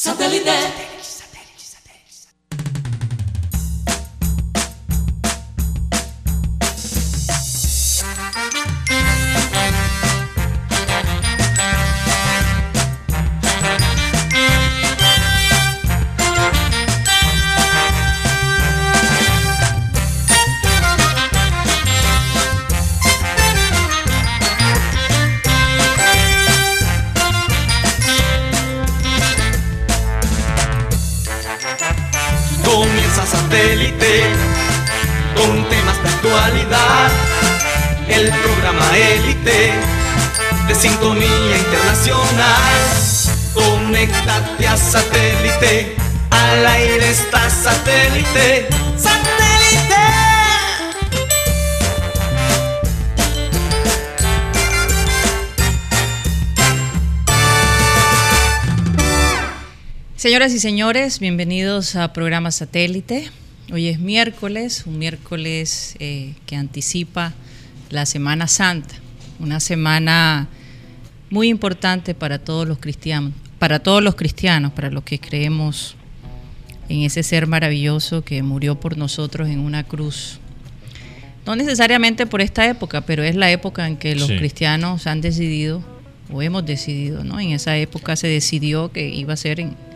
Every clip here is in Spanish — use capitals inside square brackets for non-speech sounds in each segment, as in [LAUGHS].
Satellite. Señoras y señores, bienvenidos a programa Satélite. Hoy es miércoles, un miércoles eh, que anticipa la Semana Santa, una semana muy importante para todos los cristianos, para todos los cristianos, para los que creemos en ese ser maravilloso que murió por nosotros en una cruz. No necesariamente por esta época, pero es la época en que los cristianos han decidido, o hemos decidido, ¿no? En esa época se decidió que iba a ser en,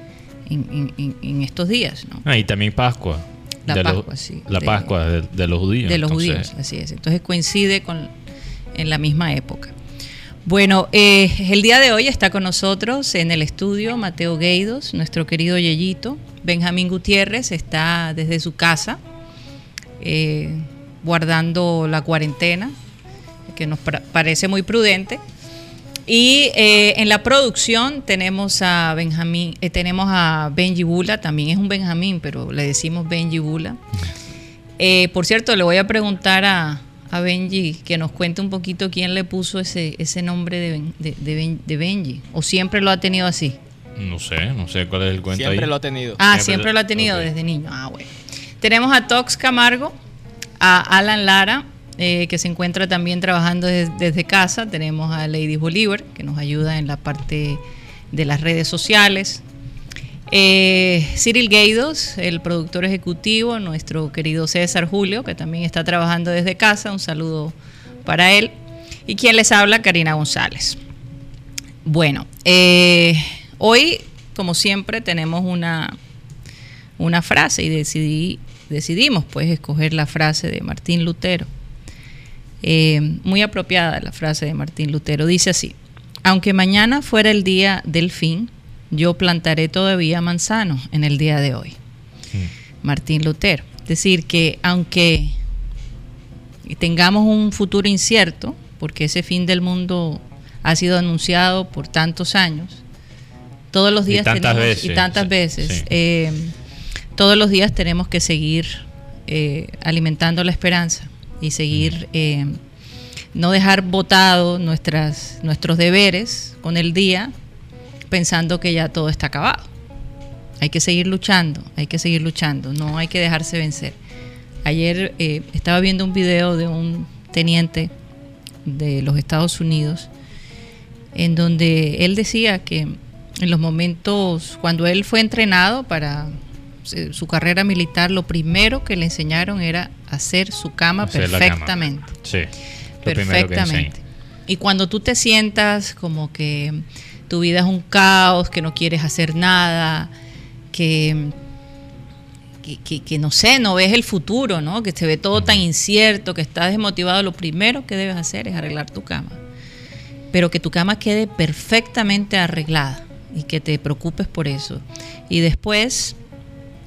en, estos días, ¿no? Ah, y también Pascua. La Pascua, sí. La Pascua de, los judíos. De los judíos, así es. Entonces coincide con en la misma época. Bueno, eh, el día de hoy está con nosotros en el estudio Mateo Gueidos, nuestro querido Yeyito. Benjamín Gutiérrez está desde su casa eh, guardando la cuarentena, que nos parece muy prudente. Y eh, en la producción tenemos a Benjamín, tenemos a Benji Bula, también es un Benjamín, pero le decimos Benji Bula. por cierto, le voy a preguntar a, a Benji que nos cuente un poquito quién le puso ese, ese nombre de, Benji. ¿O siempre lo ha tenido así? No sé, no sé cuál es el cuento. Siempre lo ha tenido. Ah, siempre, lo ha tenido desde niño. Ah, bueno. Tenemos a Tox Camargo, a Alan Lara, eh, que se encuentra también trabajando desde casa. Tenemos a Lady Bolívar, que nos ayuda en la parte de las redes sociales. Eh, Cyril Gaidos, el productor ejecutivo, nuestro querido César Julio, que también está trabajando desde casa, un saludo para él. Y quien les habla, Karina González. Bueno, eh, hoy, como siempre, tenemos una, una frase y decidí, decidimos pues escoger la frase de Martín Lutero. Eh, muy apropiada la frase de Martín Lutero. Dice así, aunque mañana fuera el día del fin, yo plantaré todavía manzano en el día de hoy. Mm. Martín Lutero. Es decir, que aunque tengamos un futuro incierto, porque ese fin del mundo ha sido anunciado por tantos años, todos los días y tantas veces, y tantas veces eh, todos los días tenemos que seguir eh, alimentando la esperanza y seguir, eh, no dejar botados nuestros deberes con el día pensando que ya todo está acabado. Hay que seguir luchando, hay que seguir luchando, no hay que dejarse vencer. Ayer eh, estaba viendo un video de un teniente de los Estados Unidos en donde él decía que en los momentos cuando él fue entrenado para su carrera militar, lo primero que le enseñaron era hacer su cama perfectamente. Sí, perfectamente. Y cuando tú te sientas como que tu vida es un caos, que no quieres hacer nada, que, que, no sé, no ves el futuro, ¿no? que se ve todo tan incierto, que estás desmotivado, lo primero que debes hacer es arreglar tu cama. Pero que tu cama quede perfectamente arreglada y que te preocupes por eso. Y después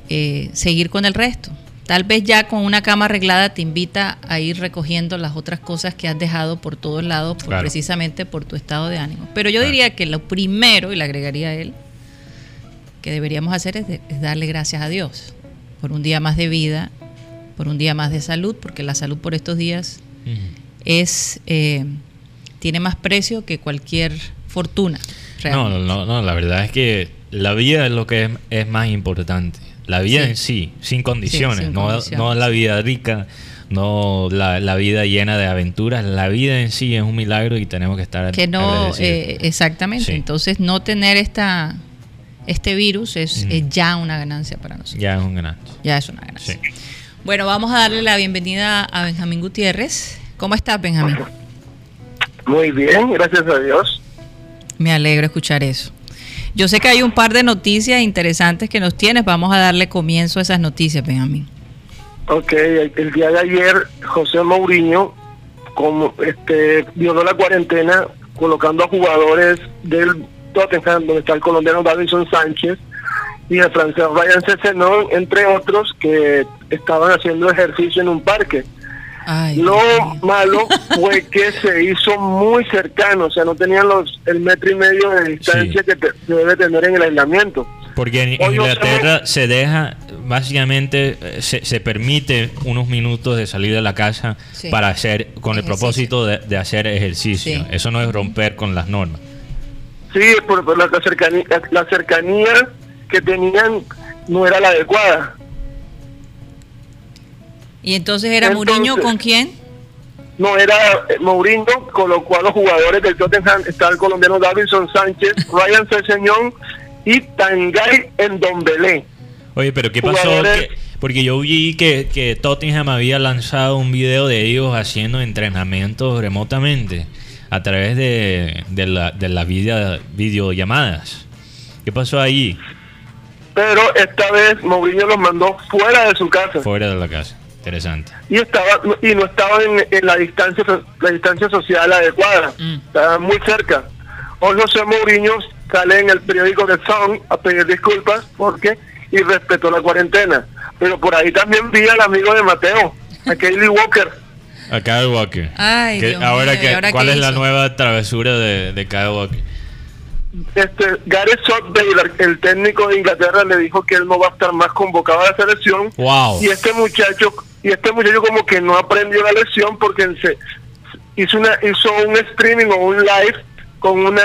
eh, seguir con el resto. Tal vez ya con una cama arreglada te invita a ir recogiendo las otras cosas que has dejado por todos lados, precisamente por tu estado de ánimo. Pero yo diría que lo primero, y le agregaría a él, que deberíamos hacer es, darle gracias a Dios por un día más de vida, por un día más de salud, porque la salud por estos días es eh, tiene más precio que cualquier fortuna. No, no, no, la verdad es que la vida es lo que es más importante. La vida en sí, sin condiciones, no, la vida rica, no la, vida llena de aventuras. La vida en sí es un milagro y tenemos que estar que no eh, exactamente. Entonces no tener esta este virus es, ya una ganancia para nosotros. Ya es una ganancia. Ya es una ganancia. Bueno, vamos a darle la bienvenida a Benjamín Gutiérrez. ¿Cómo estás, Benjamín? Muy bien, gracias a Dios. Me alegro escuchar eso. Yo sé que hay un par de noticias interesantes que nos tienes. Vamos a darle comienzo a esas noticias, Benjamín. Ok, el día de ayer José Mourinho como, este, violó la cuarentena colocando a jugadores del Tottenham, donde está el colombiano Davidson Sánchez, y el francés Ryan Cessenon, entre otros, que estaban haciendo ejercicio en un parque. Lo malo fue [LAUGHS] que se hizo muy cercano, o sea, no tenían los el metro y medio de distancia que se debe tener en el aislamiento. Porque en Inglaterra se deja, básicamente, eh, se, permite unos minutos de salir de la casa para hacer, con el propósito de, hacer ejercicio. Eso no es romper con las normas. Sí, por, la, cercanía, la cercanía que tenían no era la adecuada. ¿Y entonces era Mourinho con quién? No, era eh, Mourinho, colocó a los jugadores del Tottenham, está el colombiano Davidson Sánchez, [LAUGHS] Ryan Ceseñón y Tangay en Belé. Oye, pero ¿qué pasó? porque yo vi que, que Tottenham había lanzado un video de ellos haciendo entrenamientos remotamente a través de, de las de la videollamadas. ¿Qué pasó ahí? Pero esta vez Mourinho los mandó fuera de su casa. Fuera de la casa. Interesante. Y estaba y no estaban en, la distancia la distancia social adecuada. Mm. Estaban muy cerca. Hoy José Mourinho sale en el periódico The Sun a pedir disculpas porque y respetó la cuarentena. Pero por ahí también vi al amigo de Mateo, a Kaylee Walker. [LAUGHS] A Kyle Walker. ahora, que, ¿Cuál es la nueva travesura de, de Kyle Walker? Este, Gareth Southgate, el técnico de Inglaterra, le dijo que él no va a estar más convocado a la selección. Wow. Y este muchacho, y este muchacho como que no aprendió la lección porque se hizo una hizo un streaming o un live con una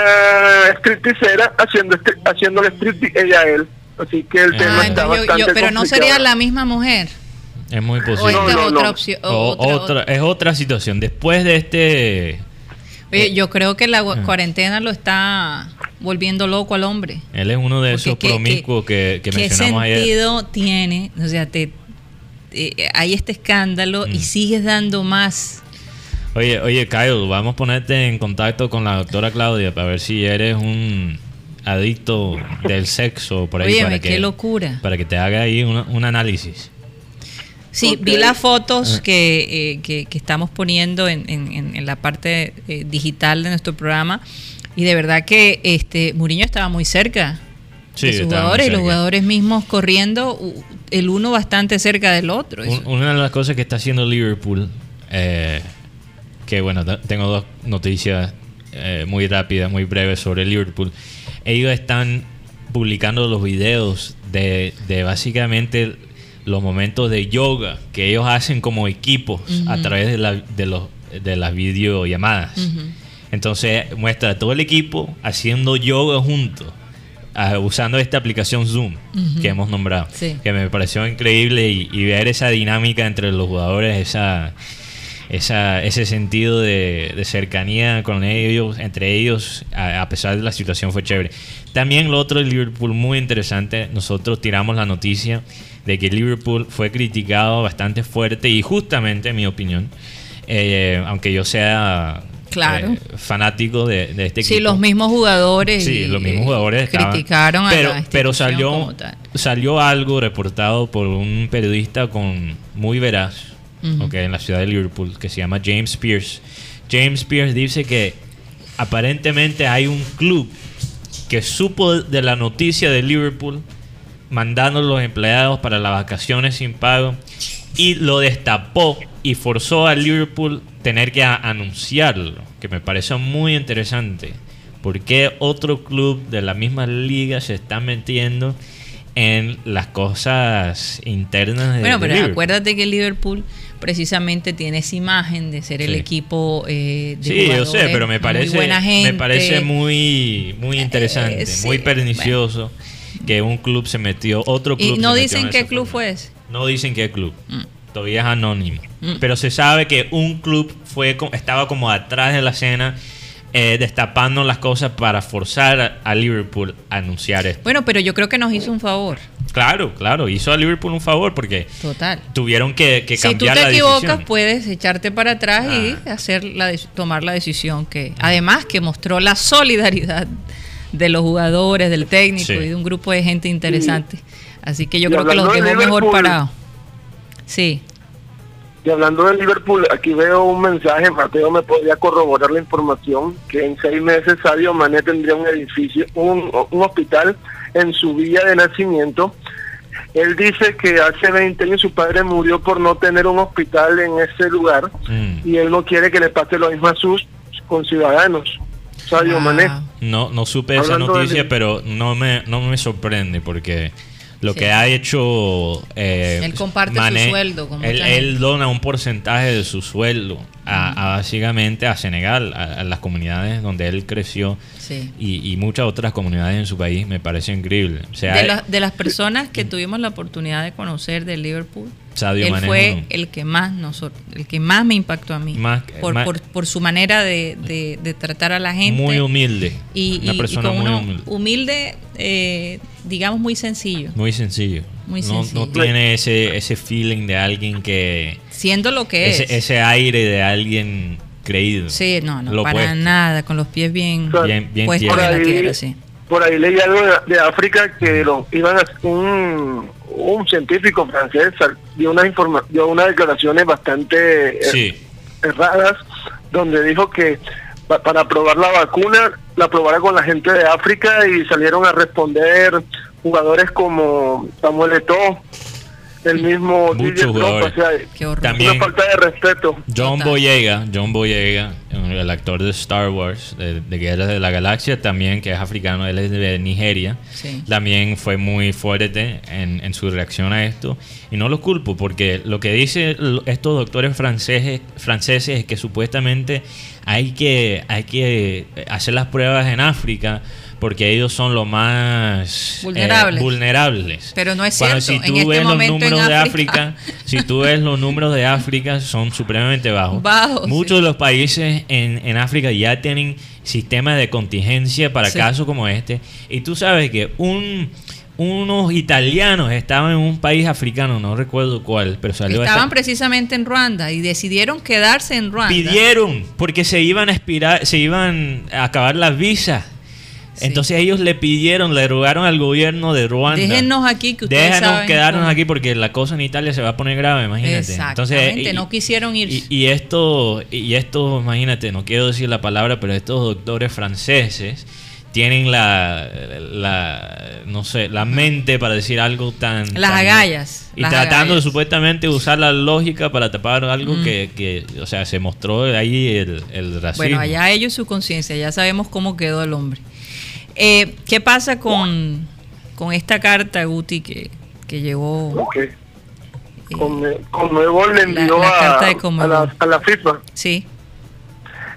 stripteasera haciendo este, haciéndole striptease ella a él. Así que el tema está bastante Pero no sería la misma mujer. Es muy posible. O es otra opción. otra, es otra situación. Después de este... Oye, eh, yo creo que la ah. cuarentena lo está volviendo loco al hombre. Él es uno de esos promiscuos que, que, mencionamos ayer. ¿Qué sentido tiene? O sea, te, hay este escándalo y mm. sigues dando más Oye, oye, Kyle, vamos a ponerte en contacto con la doctora Claudia para ver si eres un adicto del sexo por ahí. para qué locura. Para que te haga ahí un, análisis. Sí, vi las fotos ah. que, eh, que, estamos poniendo en, en, la parte eh, digital de nuestro programa y de verdad que este Muriño estaba muy cerca de sus jugadores y los jugadores mismos corriendo el uno bastante cerca del otro. una de las cosas que está haciendo Liverpool eh, que bueno, tengo dos noticias eh, muy rápidas, muy breves sobre Liverpool. Ellos están publicando los videos de, básicamente los momentos de yoga que ellos hacen como equipos a través de, la, de, los, de las videollamadas. Entonces muestra todo el equipo haciendo yoga juntos. Ah, usando esta aplicación Zoom que hemos nombrado, que me pareció increíble y, ver esa dinámica entre los jugadores, esa, esa, ese sentido de, cercanía con ellos, entre ellos, a, pesar de la situación fue chévere. También lo otro de Liverpool muy interesante, nosotros tiramos la noticia de que Liverpool fue criticado bastante fuerte y justamente, en mi opinión, eh, aunque yo sea claro. Eh, fanático de, este equipo. Sí, los mismos jugadores. Sí, los mismos jugadores criticaron pero, a Pero salió, salió algo reportado por un periodista con muy veraz en la ciudad de Liverpool, que se llama James Pierce. James Pierce dice que aparentemente hay un club que supo de la noticia de Liverpool mandando a los empleados para las vacaciones sin pago y lo destapó y forzó a Liverpool tener que anunciarlo, que me parece muy interesante. ¿Por qué otro club de la misma liga se está metiendo en las cosas internas de Bueno, pero acuérdate que Liverpool precisamente tiene esa imagen de ser el equipo eh, de Sí, yo sé, pero me parece, muy me parece muy, muy interesante, eh, muy pernicioso que un club se metió, otro club. ¿Y no dicen qué club fue ese? No dicen qué club. Mm. Todavía es anónimo. Mm. Pero se sabe que un club fue estaba como atrás de la escena eh, destapando las cosas para forzar a Liverpool a anunciar esto. Bueno, pero yo creo que nos hizo un favor. Claro, claro, hizo a Liverpool un favor porque Total. tuvieron que, que cambiar Si tú te equivocas, puedes echarte para atrás y ah. hacer la tomar la decisión que, además, que mostró la solidaridad de los jugadores, del técnico y de un grupo de gente interesante. Así que yo creo que los dejó mejor parados. Sí. Y hablando de Liverpool, aquí veo un mensaje, Mateo me podría corroborar la información, que en seis meses Sadio Mané tendría un edificio, un, hospital en su villa de nacimiento. Él dice que hace 20 años su padre murió por no tener un hospital en ese lugar mm. y él no quiere que le pase lo mismo a sus conciudadanos. Sadio Mané. No, no supe esa noticia, pero no me, no me sorprende porque lo que ha hecho eh, él comparte su sueldo él, dona un porcentaje de su sueldo a, básicamente a Senegal a, las comunidades donde él creció y, muchas otras comunidades en su país me parece increíble. De, de las personas que tuvimos la oportunidad de conocer de Liverpool él fue el que más nosotros, el que más me impactó a mí por, por, su manera de, tratar a la gente muy humilde. y, una persona muy humilde, eh, digamos muy sencillo. Muy sencillo. No, tiene ese ese feeling de alguien que siendo lo que es. ese aire de alguien creído. Sí no no para nada con los pies bien bien, bien puestos en la tierra. sí. Por ahí leí algo de, África que lo iban a un un científico francés dio unas dio unas declaraciones bastante eh, erradas donde dijo que para probar la vacuna la probara con la gente de África y salieron a responder jugadores como Samuel Eto'o el mismo Muchos También una falta de respeto. John Boyega, John Boyega, el actor de Star Wars, de, Guerras de la Galaxia, también que es africano, él es de Nigeria, también fue muy fuerte en, en, su reacción a esto. Y no lo culpo, porque lo que dicen estos doctores franceses, franceses es que supuestamente hay que, hay que hacer las pruebas en África porque ellos son los más eh, vulnerables. Pero no es cierto. si tú este ves los números de África, [LAUGHS] si tú ves los números de África, son supremamente bajos. Muchos de los países en, en África ya tienen sistemas de contingencia para casos como este. Y tú sabes que un unos italianos estaban en un país africano, no recuerdo cuál, pero salió Estaban precisamente en Ruanda y decidieron quedarse en Ruanda. Pidieron porque se iban a expirar, se iban a acabar las visas entonces ellos le pidieron, le rogaron al gobierno de Ruanda. Déjenos aquí que ustedes Déjenos quedarnos aquí porque la cosa en Italia se va a poner grave, imagínate. Entonces, no quisieron ir. Y, esto, y esto, imagínate, no quiero decir la palabra, pero estos doctores franceses tienen la, no sé, la mente para decir algo tan... Las agallas. Y tratando de supuestamente usar la lógica para tapar algo mm. que, o sea, se mostró ahí el, el racismo. Bueno, allá ellos su conciencia, ya sabemos cómo quedó el hombre. Eh, ¿Qué pasa con, con esta carta, Guti, que, que llegó? Okay. Eh, Conmebol le envió a, a, la, FIFA. Sí.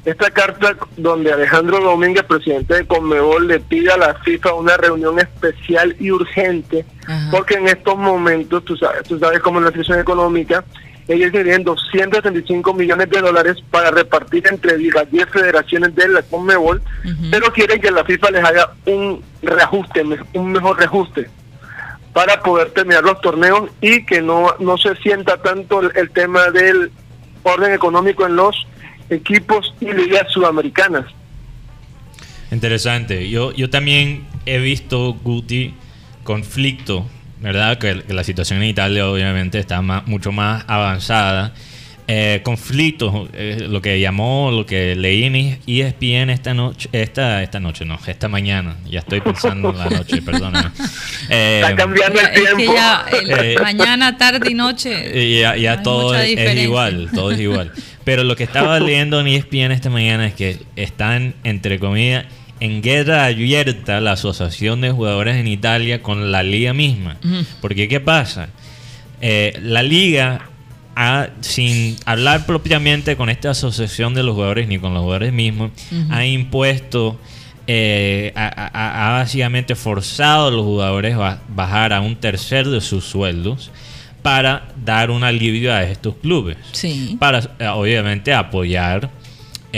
Esta carta donde Alejandro Domínguez, presidente de Conmebol, le pide a la FIFA una reunión especial y urgente, porque en estos momentos, tú sabes, tú sabes cómo es la situación económica, ellos tienen 275 millones de dólares para repartir entre las 10 federaciones de la Conmebol, pero quieren que la FIFA les haga un reajuste, un mejor reajuste para poder terminar los torneos y que no, no se sienta tanto el, tema del orden económico en los equipos y ligas sudamericanas. Interesante. Yo, yo también he visto, Guti, conflicto ¿verdad? Que, la situación en Italia obviamente está mucho más avanzada. Eh, conflictos, eh, lo que llamó, lo que leí en ESPN esta noche, esta, esta noche, no, esta mañana, ya estoy pensando en la noche, [LAUGHS] perdóname. Eh, está cambiando el tiempo. mañana, tarde y noche. Ya, ya todo es, igual, todo es igual. Pero lo que estaba leyendo en ESPN esta mañana es que están, entre comillas, en guerra abierta la asociación de jugadores en Italia con la liga misma. Porque ¿qué pasa? Eh, la liga, sin hablar propiamente con esta asociación de los jugadores ni con los jugadores mismos, ha impuesto, eh, ha, básicamente forzado a los jugadores a bajar a un tercer de sus sueldos para dar un alivio a estos clubes. Para, eh, obviamente, apoyar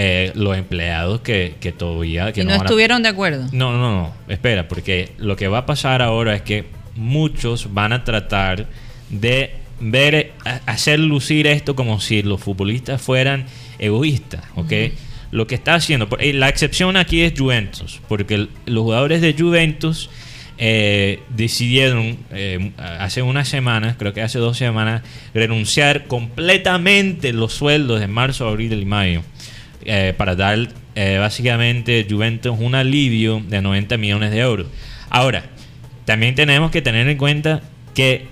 eh, los empleados que, que todavía... Que ¿Y no, estuvieron de acuerdo? No, no, no, espera, porque lo que va a pasar ahora es que muchos van a tratar de ver, hacer lucir esto como si los futbolistas fueran egoístas, ¿ok? Lo que está haciendo, eh, la excepción aquí es Juventus, porque los jugadores de Juventus eh, decidieron eh, hace unas semanas, creo que hace dos semanas, renunciar completamente los sueldos de marzo, abril y mayo para dar básicamente Juventus un alivio de 90 millones de euros. Ahora, también tenemos que tener en cuenta que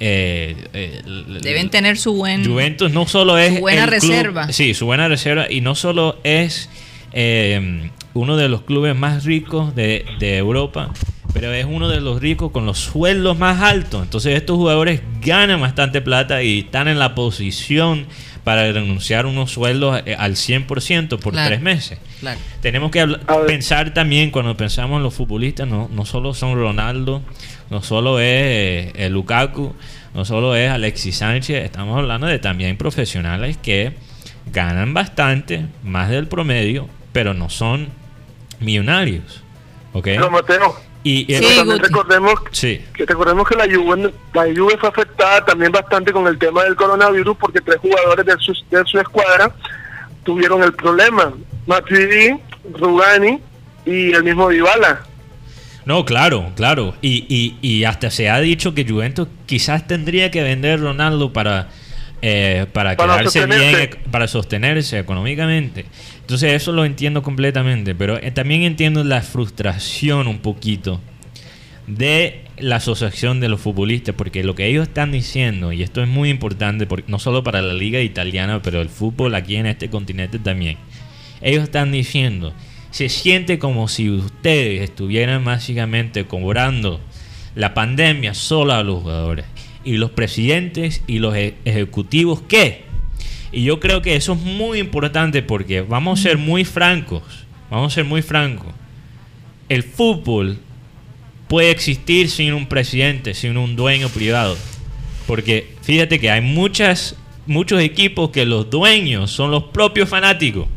eh, eh, Deben tener su buen. Juventus no solo es. buena reserva. sí, su buena reserva. Y no solo es eh, uno de los clubes más ricos de, Europa, pero es uno de los ricos con los sueldos más altos. Entonces, estos jugadores ganan bastante plata y están en la posición para renunciar unos sueldos al 100% por tres meses. Tenemos que pensar también, cuando pensamos en los futbolistas, no, no solo son Ronaldo no solo es el Lukaku, no solo es Alexis Sánchez, estamos hablando de también profesionales que ganan bastante, más del promedio, pero no son millonarios. ¿Ok? Pero Mateo, y, también recordemos, que recordemos que la Juve, la Juve fue afectada también bastante con el tema del coronavirus porque tres jugadores de su, de su escuadra tuvieron el problema. Matuidi, Rugani y el mismo Dybala. No, claro, claro. Y, y, hasta se ha dicho que Juventus quizás tendría que vender Ronaldo para, eh, para, quedarse bien, para sostenerse económicamente. Entonces eso lo entiendo completamente, pero eh, también entiendo la frustración un poquito de la asociación de los futbolistas, porque lo que ellos están diciendo, y esto es muy importante, no solo para la liga italiana, pero el fútbol aquí en este continente también, ellos están diciendo se siente como si ustedes estuvieran básicamente cobrando la pandemia solo a los jugadores. Y los presidentes y los e-, ejecutivos, ¿qué? Y yo creo que eso es muy importante porque vamos a ser muy francos. Vamos a ser muy francos. El fútbol puede existir sin un presidente, sin un dueño privado. Porque fíjate que hay muchas, muchos equipos que los dueños son los propios fanáticos.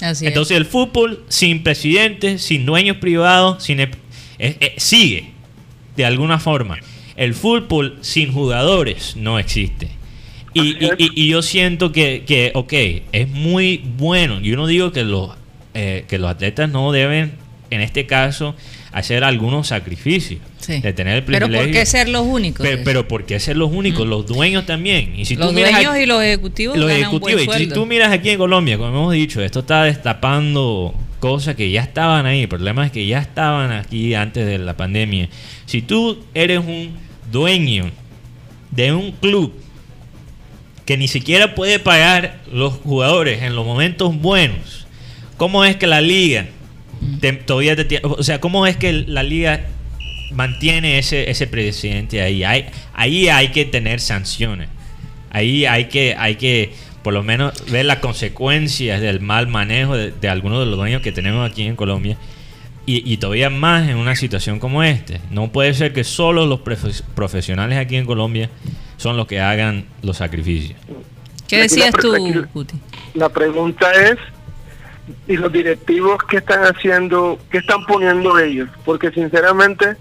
Entonces el fútbol sin presidente, sin dueños privados, sin sigue de alguna forma. El fútbol sin jugadores no existe. Y, yo siento que, que, ok, es muy bueno. Yo no digo que los, eh, que los atletas no deben, en este caso, hacer algunos sacrificios. De tener el privilegio. Pero ¿por qué ser los únicos? Pero, ¿por qué ser los únicos? Los dueños también. Y si los dueños y los ejecutivos. Los ejecutivos. y si tú miras aquí en Colombia, como hemos dicho, esto está destapando cosas que ya estaban ahí. El problema es que ya estaban aquí antes de la pandemia. Si tú eres un dueño de un club que ni siquiera puede pagar los jugadores en los momentos buenos, ¿cómo es que la liga todavía o sea, ¿cómo es que la liga mantiene ese, ese presidente ahí? Hay, ahí hay que tener sanciones. Ahí hay que, hay que por lo menos ver las consecuencias del mal manejo de, algunos de los dueños que tenemos aquí en Colombia. Y, todavía más en una situación como esta. No puede ser que solo los profesionales aquí en Colombia son los que hagan los sacrificios. ¿Qué decías tú, La pregunta es y los directivos que están haciendo, que están poniendo ellos, porque sinceramente,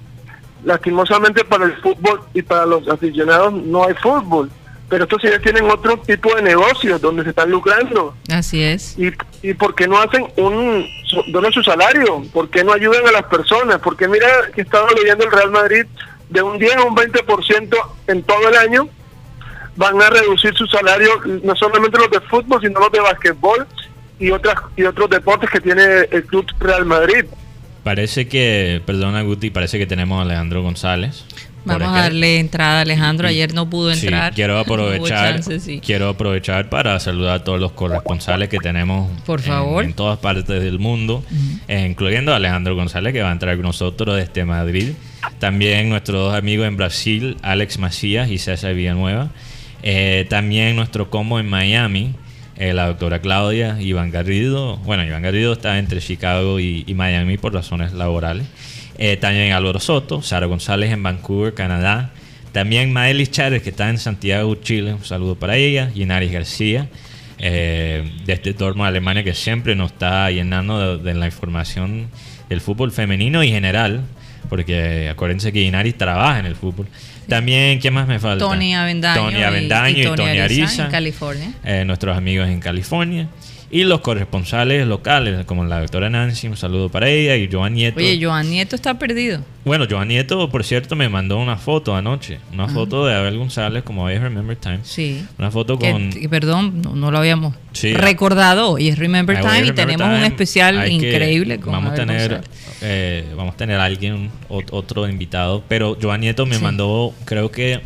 lastimosamente para el fútbol y para los aficionados no hay fútbol, pero estos sí tienen otro tipo de negocios donde se están lucrando. Así es. ¿Y, y por qué no hacen un, donan su salario? ¿Por qué no ayudan a las personas? Porque mira que estaba leyendo el Real Madrid de un 10 a un 20% en todo el año van a reducir su salario, no solamente los de fútbol, sino los de básquetbol y otras y otros deportes que tiene el Club Real Madrid. Parece que, perdona Guti, parece que tenemos a Alejandro González. Vamos a darle entrada a Alejandro, ayer no pudo entrar. quiero aprovechar, quiero aprovechar para saludar a todos los corresponsales que tenemos Por favor. En, todas partes del mundo, eh, incluyendo a Alejandro González que va a entrar con nosotros desde Madrid. También nuestros dos amigos en Brasil, Alex Macías y César Villanueva. Eh, también nuestro combo en Miami, eh, la doctora Claudia, Iván Garrido. Bueno, Iván Garrido está entre Chicago y, Miami por razones laborales. Eh, también Álvaro Soto, Sara González en Vancouver, Canadá. También Maelis Chávez, que está en Santiago, Chile. Un saludo para ella. Inaris García. eh, de este Dortmund Alemania que siempre nos está llenando de, la información del fútbol femenino y general, porque acuérdense que Inari trabaja en el fútbol. También, ¿quién más me falta? Tony Avendaño, Tony Avendaño y, Tony, Ariza, en California. Eh, nuestros amigos en California. Y los corresponsales locales, como la doctora Nancy, un saludo para ella, y Joan Nieto. Oye, Joan Nieto está perdido. Bueno, Joan Nieto, por cierto, me mandó una foto anoche. Una foto de Abel González, como es Remember Time. Sí. Una foto con... perdón, no, lo habíamos recordado. Hoy es Remember Time y tenemos un especial increíble con vamos a tener eh, Vamos a tener a alguien, otro invitado. Pero Joan Nieto me mandó, creo que...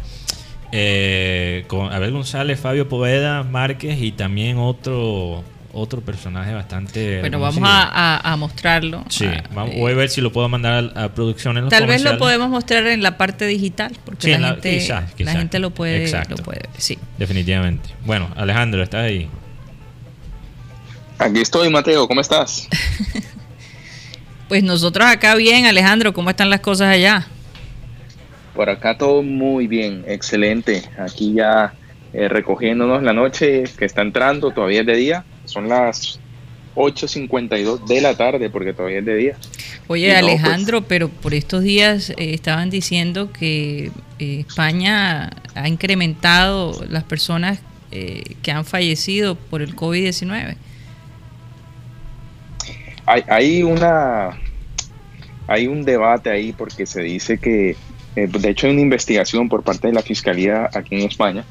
Eh, con Abel González, Fabio Poveda, Márquez y también otro otro personaje bastante. Bueno, vamos a, mostrarlo. Sí, voy a ver si lo puedo mandar a, producción en los Tal vez lo podemos mostrar en la parte digital, porque la, gente, la gente lo puede, lo puede ver. Sí. Definitivamente. Bueno, Alejandro, ¿estás ahí? Aquí estoy, Mateo, ¿cómo estás? [LAUGHS] pues nosotros acá bien, Alejandro, ¿cómo están las cosas allá? Por acá todo muy bien, excelente. Aquí ya eh, recogiéndonos la noche que está entrando, todavía es de día, son las 8.52 de la tarde porque todavía es de día. Oye Alejandro, pues, pero por estos días eh, estaban diciendo que eh, España ha incrementado las personas que han fallecido por el COVID-19. Hay, hay, una hay un debate ahí porque se dice que de hecho hay una investigación por parte de la fiscalía aquí en España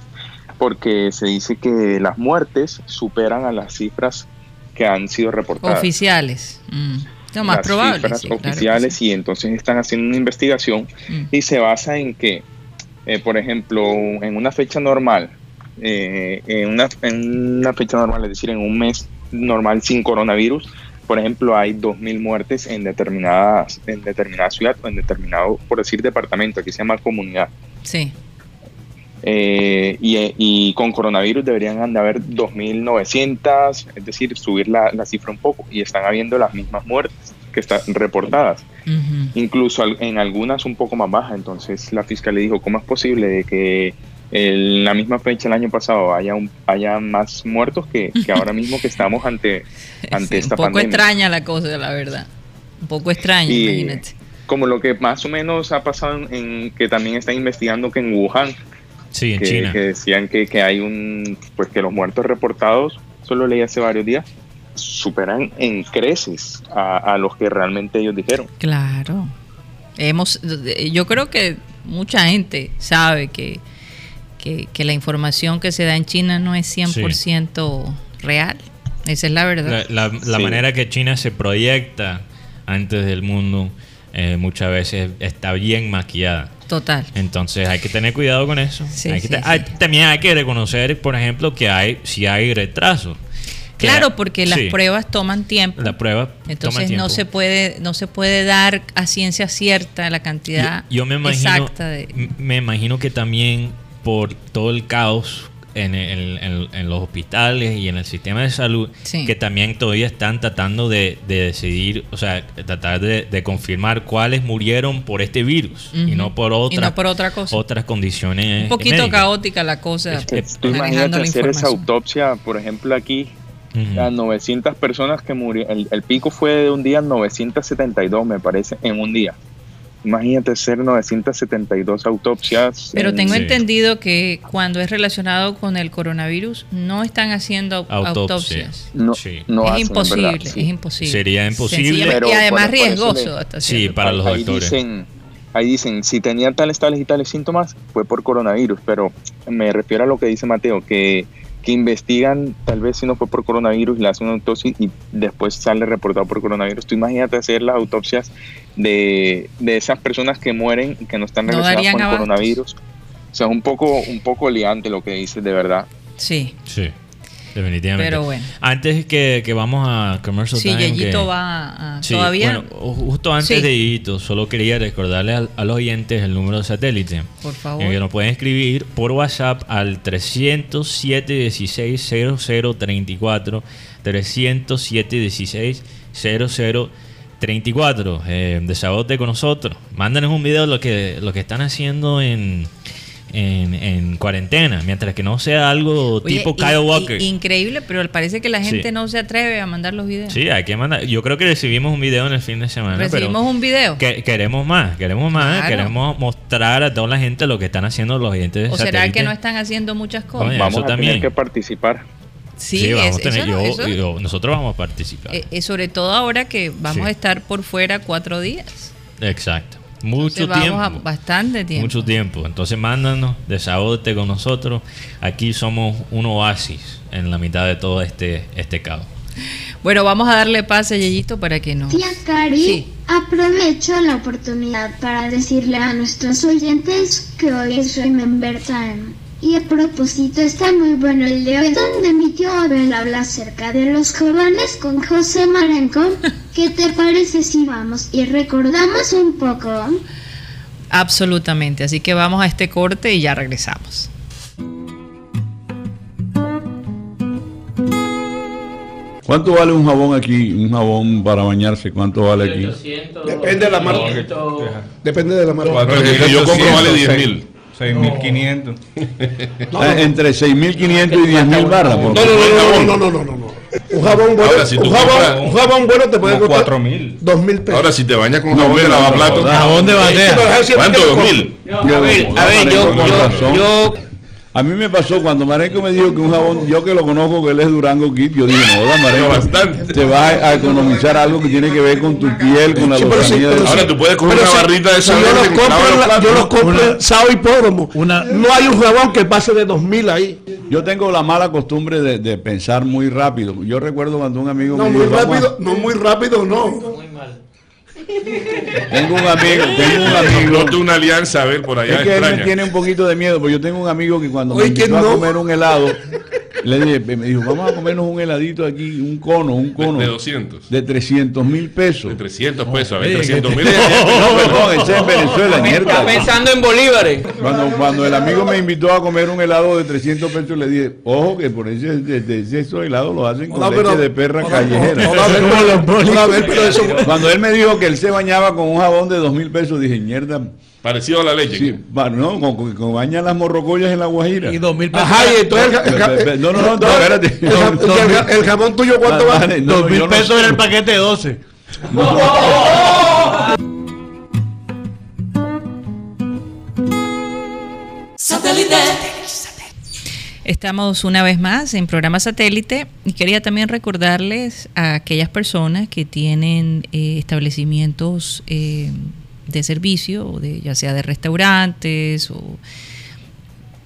porque se dice que las muertes superan a las cifras que han sido reportadas. Oficiales. Mm. No, más las Cifras oficiales y entonces están haciendo una investigación mm. y se basa en que, eh, por ejemplo, en una fecha normal, eh, en, una, en una fecha normal, es decir, en un mes normal sin coronavirus, por ejemplo, hay 2.000 muertes en determinadas, en determinada ciudad o en determinado, por decir, departamento, aquí se llama comunidad. Sí. Eh, y, con coronavirus deberían de haber 2.900, es decir, subir la, cifra un poco, y están habiendo las mismas muertes que están reportadas, incluso en algunas un poco más bajas. Entonces la fiscal le dijo, ¿cómo es posible de que en la misma fecha el año pasado haya, un, haya más muertos que, ahora mismo que estamos ante, [LAUGHS] ante esta pandemia? Un poco extraña la cosa, la verdad. Un poco extraña, imagínate. Como lo que más o menos ha pasado en que también están investigando que en Wuhan, Sí, en que, China. Que decían que, que, hay un, pues que los muertos reportados, solo leí hace varios días, superan en creces a, los que realmente ellos dijeron. Claro. Hemos, yo creo que mucha gente sabe que, que, la información que se da en China no es 100% real. Esa es la verdad. La, la, manera que China se proyecta antes del mundo eh, muchas veces está bien maquillada. Total. Entonces hay que tener cuidado con eso. también hay que reconocer, por ejemplo, que hay si hay retraso. Claro, porque las pruebas toman tiempo. Entonces no se puede no se puede dar a ciencia cierta la cantidad yo, me imagino, exacta de me imagino que también por todo el caos en, los hospitales y en el sistema de salud que también todavía están tratando de, decidir, o sea, tratar de, confirmar cuáles murieron por este virus y no por otra, por otra cosa. otras condiciones. Un poquito caótica la cosa. tú imagínate hacer esa autopsia, por ejemplo, aquí, a 900 personas que murieron. El, el, pico fue de un día 972, me parece, en un día. Imagínate ser 972 autopsias. Pero tengo entendido que cuando es relacionado con el coronavirus no están haciendo autopsias. No, es imposible, es imposible. Sería imposible. y además riesgoso. sí, para los ahí Dicen, ahí dicen, si tenía tales, tales y tales síntomas, fue por coronavirus. Pero me refiero a lo que dice Mateo, que que investigan, tal vez si no fue por coronavirus, le hacen una autopsia y después sale reportado por coronavirus. Tú imagínate hacer las autopsias de, de esas personas que mueren y que no están relacionadas con el coronavirus. O sea, es un poco, un poco liante lo que dices, de verdad. Sí. Sí. Definitivamente. Pero bueno. Antes que, que vamos a Commercial sí, Time. va a, todavía. Bueno, justo antes de Yeyito, solo quería recordarle a, los oyentes el número de satélite. Por favor. que nos pueden escribir por WhatsApp al 307 16 0034. 307 16 0034. Eh, desabote con nosotros. Mándanos un video de lo que, lo que están haciendo en en, cuarentena, mientras que no sea algo tipo Kyle Walker. increíble, pero parece que la gente no se atreve a mandar los videos. Sí, hay que mandar. Yo creo que recibimos un video en el fin de semana. Recibimos un video. Que, queremos más, queremos más, queremos mostrar a toda la gente lo que están haciendo los oyentes de ¿O será que no están haciendo muchas cosas? vamos a también. tener que participar. Sí, nosotros vamos a participar. Eh, eh, sobre todo ahora que vamos a estar por fuera cuatro días. Exacto. Mucho tiempo. bastante tiempo. Mucho tiempo. Entonces mándanos, desahógate con nosotros. Aquí somos un oasis en la mitad de todo este, este caos. Bueno, vamos a darle pase, Yeyito, para que no. Tía Cari, aprovecho la oportunidad para decirle a nuestros oyentes que hoy es Remember Time. Y a propósito, está muy bueno el de hoy, donde mi tío Abel habla acerca de los jóvenes con José Marenco. [LAUGHS] ¿Qué te parece si vamos y recordamos un poco? Absolutamente, así que vamos a este corte y ya regresamos. ¿Cuánto vale un jabón aquí? Un jabón para bañarse, ¿cuánto vale aquí? Depende de la marca. Depende de la marca. yo compro vale 10 mil. 6.500. Entre 6.500 y 10.000 barras. No, no, no, no, no, no, no, Un jabón bueno, un, jabón, un jabón bueno te puede costar 4.000. 2.000 pesos. Ahora, si te bañas con jabón de lavaplatos. Jabón de bandeja. ¿Cuánto? ¿2.000? A ver, a ver, yo, yo a mí me pasó cuando Marenco me dijo que un jabón, yo que lo conozco, que él es Durango Kid, yo dije, no, Marenco, bastante. te vas a economizar algo que tiene que ver con tu piel, con la sí, Ahora tú puedes coger una barrita de esa yo los compro, yo los compro en Sao Hipódromo. Una, no hay un jabón que pase de 2000 ahí. Yo tengo la mala costumbre de, de pensar muy rápido. Yo recuerdo cuando un amigo no, me muy rápido, no muy rápido, no. Tengo un amigo, tengo un amigo. Una alianza, a ver, por allá. Es que él me tiene un poquito de miedo, porque yo tengo un amigo que cuando me invitó a comer un helado, le dije, me dijo, vamos a comernos un heladito aquí, un cono, un cono. De, 200. De 300 mil pesos. De 300 pesos, a ver, 300 mil. No, perdón, ese es Venezuela, mierda. Está pensando en bolívares. Cuando, cuando el amigo me invitó a comer un helado de 300 pesos, le dije, ojo, que por ese, de, de, esos helados lo hacen con leche de perra callejera. Cuando él me dijo que él se bañaba con un jabón de 2 mil pesos, dije, mierda Parecido a la leche. Sí, no, con, con, bañan las morrocollas en la guajira. Y dos mil pesos. Ajá, y entonces el, no, no, no, espérate. El, jamón tuyo, ¿cuánto vale? Dos mil pesos en el paquete de 12. Satélite. Estamos una vez más en programa satélite y quería también recordarles a aquellas personas que tienen eh, establecimientos eh, de servicio, de, ya sea de restaurantes o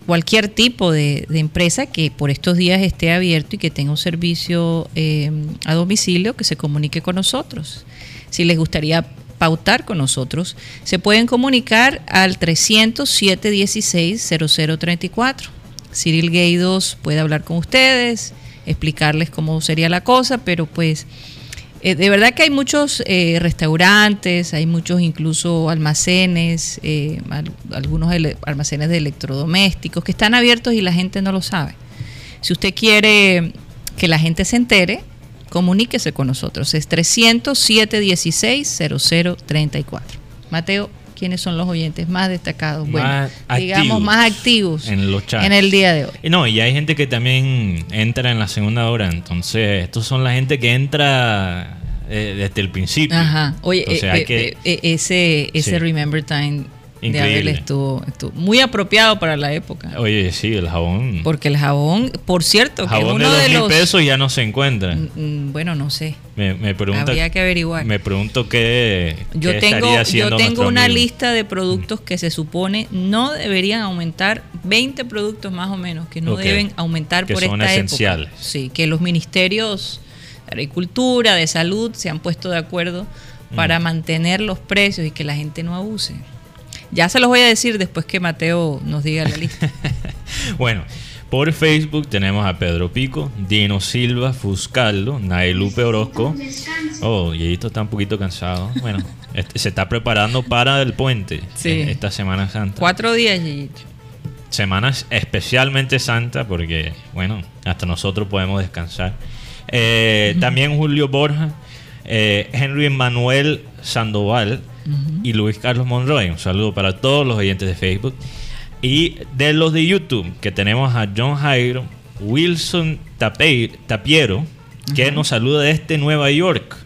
cualquier tipo de, empresa que por estos días esté abierto y que tenga un servicio eh, a domicilio, que se comunique con nosotros. Si les gustaría pautar con nosotros, se pueden comunicar al 307 16 0034. Cyril Gaydos puede hablar con ustedes, explicarles cómo sería la cosa, pero pues eh, de verdad que hay muchos eh, restaurantes, hay muchos incluso almacenes, eh, algunos almacenes de electrodomésticos que están abiertos y la gente no lo sabe. Si usted quiere que la gente se entere, comuníquese con nosotros. Es 307 16 0034. Mateo, quiénes son los oyentes más destacados, bueno, digamos más activos en los chats. en el día de hoy. No, y hay gente que también entra en la segunda hora, entonces estos son la gente que entra eh, desde el principio. Ajá. Oye, eh, eh, ese ese Remember Time Increíble. estuvo, estuvo, muy apropiado para la época. Oye, sí, el jabón. Porque el jabón, por cierto, que uno de, los pesos ya no se encuentra. Mm, mm, bueno, no sé. Me, me pregunta, Habría que averiguar. Me pregunto qué, yo tengo, Yo tengo una lista de productos que se supone no deberían aumentar, 20 productos más o menos, que no deben aumentar por son esta esenciales. Sí, que los ministerios de Agricultura, de Salud se han puesto de acuerdo para mm. mantener los precios y que la gente no abuse. Ya se los voy a decir después que Mateo nos diga la lista. [LAUGHS] bueno, por Facebook tenemos a Pedro Pico, Dino Silva, Fuscaldo, Nailupe Orozco. Oh, Yeyito está un poquito cansado. Bueno, [LAUGHS] este, se está preparando para el puente esta Semana Santa. Cuatro días, Yeyito. Semanas especialmente santa porque, bueno, hasta nosotros podemos descansar. Eh, también Julio Borja, eh, Henry Manuel Sandoval, y Luis Carlos Monroy. Un saludo para todos los oyentes de Facebook. Y de los de YouTube, que tenemos a John Jairo, Wilson Tapiero, que nos saluda desde Nueva York.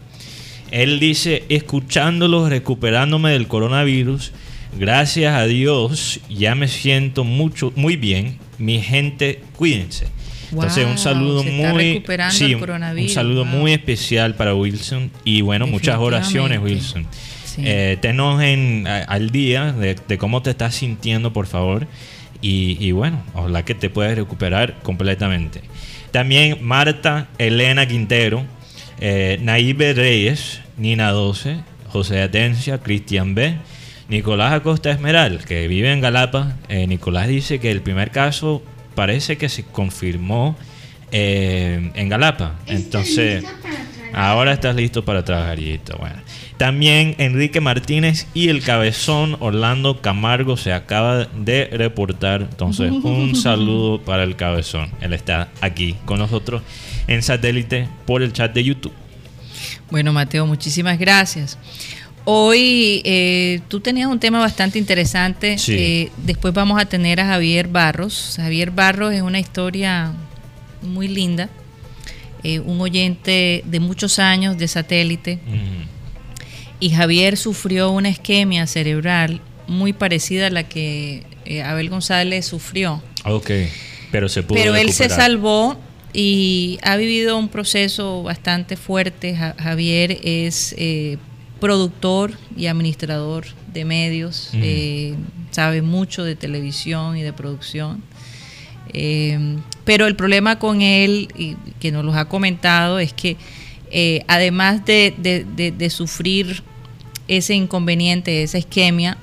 Él dice, escuchándolos, recuperándome del coronavirus, gracias a Dios, ya me siento mucho, muy bien. Mi gente, cuídense. Entonces, un saludo muy sí, un saludo muy especial para Wilson y bueno, muchas oraciones, Wilson. Eh, tenos en, al día de, cómo te estás sintiendo, por favor. Y, bueno, ojalá que te puedas recuperar completamente. También Marta Elena Quintero, eh, Naive Reyes, Nina 12, José Atencia, Cristian B. Nicolás Acosta Esmeral, que vive en Galapa. Eh, Nicolás dice que el primer caso parece que se confirmó eh, en Galapa. Entonces, ahora estás listo para trabajar. Y bueno. También Enrique Martínez y el cabezón Orlando Camargo se acaba de reportar. Entonces, un [LAUGHS] saludo para el cabezón. Él está aquí con nosotros en satélite por el chat de YouTube. Bueno, Mateo, muchísimas gracias. Hoy eh, tú tenías un tema bastante interesante. Eh, después vamos a tener a Javier Barros. Javier Barros es una historia muy linda. Eh, un oyente de muchos años de satélite y Javier sufrió una isquemia cerebral muy parecida a la que eh, Abel González sufrió. Ok, pero se pudo Pero él se salvó y ha vivido un proceso bastante fuerte. Javier es eh, productor y administrador de medios, eh, sabe mucho de televisión y de producción. pero el problema con él, y que nos lo ha comentado, es que además de, de, sufrir ese inconveniente, esa isquemia,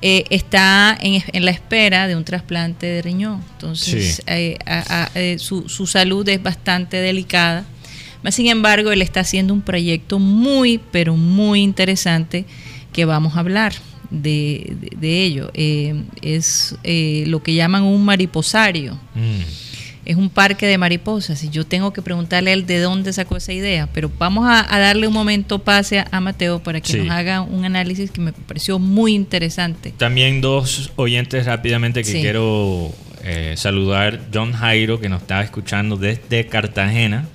eh, está en, la espera de un trasplante de riñón. Entonces, eh, eh, su, salud es bastante delicada. Sin embargo, él está haciendo un proyecto muy, pero muy interesante que vamos a hablar de, ello. es lo que llaman un mariposario. Mm es un parque de mariposas y yo tengo que preguntarle a él de dónde sacó esa idea, pero vamos a, darle un momento pase a, Mateo para que nos haga un análisis que me pareció muy interesante. También dos oyentes rápidamente que quiero eh, saludar, John Jairo que nos estaba escuchando desde Cartagena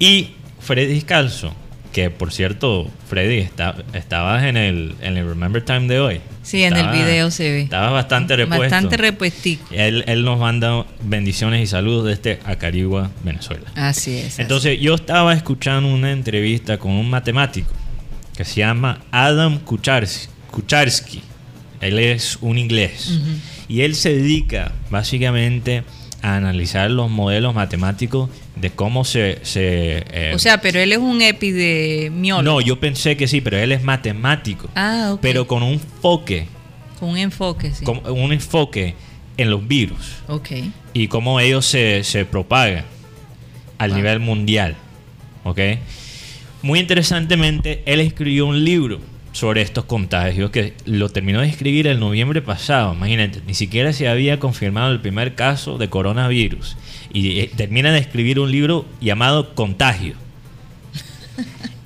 y Freddy Calzo que por cierto, Freddy, está, estabas en el, en el Remember Time de hoy. Sí, en el video se ve. Estaba bastante repuesto. Bastante repuestico. Él, él nos manda bendiciones y saludos desde Acarigua, Venezuela. Así es. Entonces, yo estaba escuchando una entrevista con un matemático que se llama Adam Kucharski. Él es un inglés. Y él se dedica básicamente a analizar los modelos matemáticos de cómo se... Eh, o sea, pero él es un epidemiólogo. No, yo pensé que sí, pero él es matemático. Ah, ok. Pero con un enfoque. Con un enfoque, sí. Con un enfoque en los virus. Ok. Y cómo ellos se, se propagan al nivel mundial. ¿Ok? Muy interesantemente, él escribió un libro sobre estos contagios que lo terminó de escribir el noviembre pasado. Imagínate, ni siquiera se había confirmado el primer caso de coronavirus. Y eh, termina de escribir un libro llamado Contagio.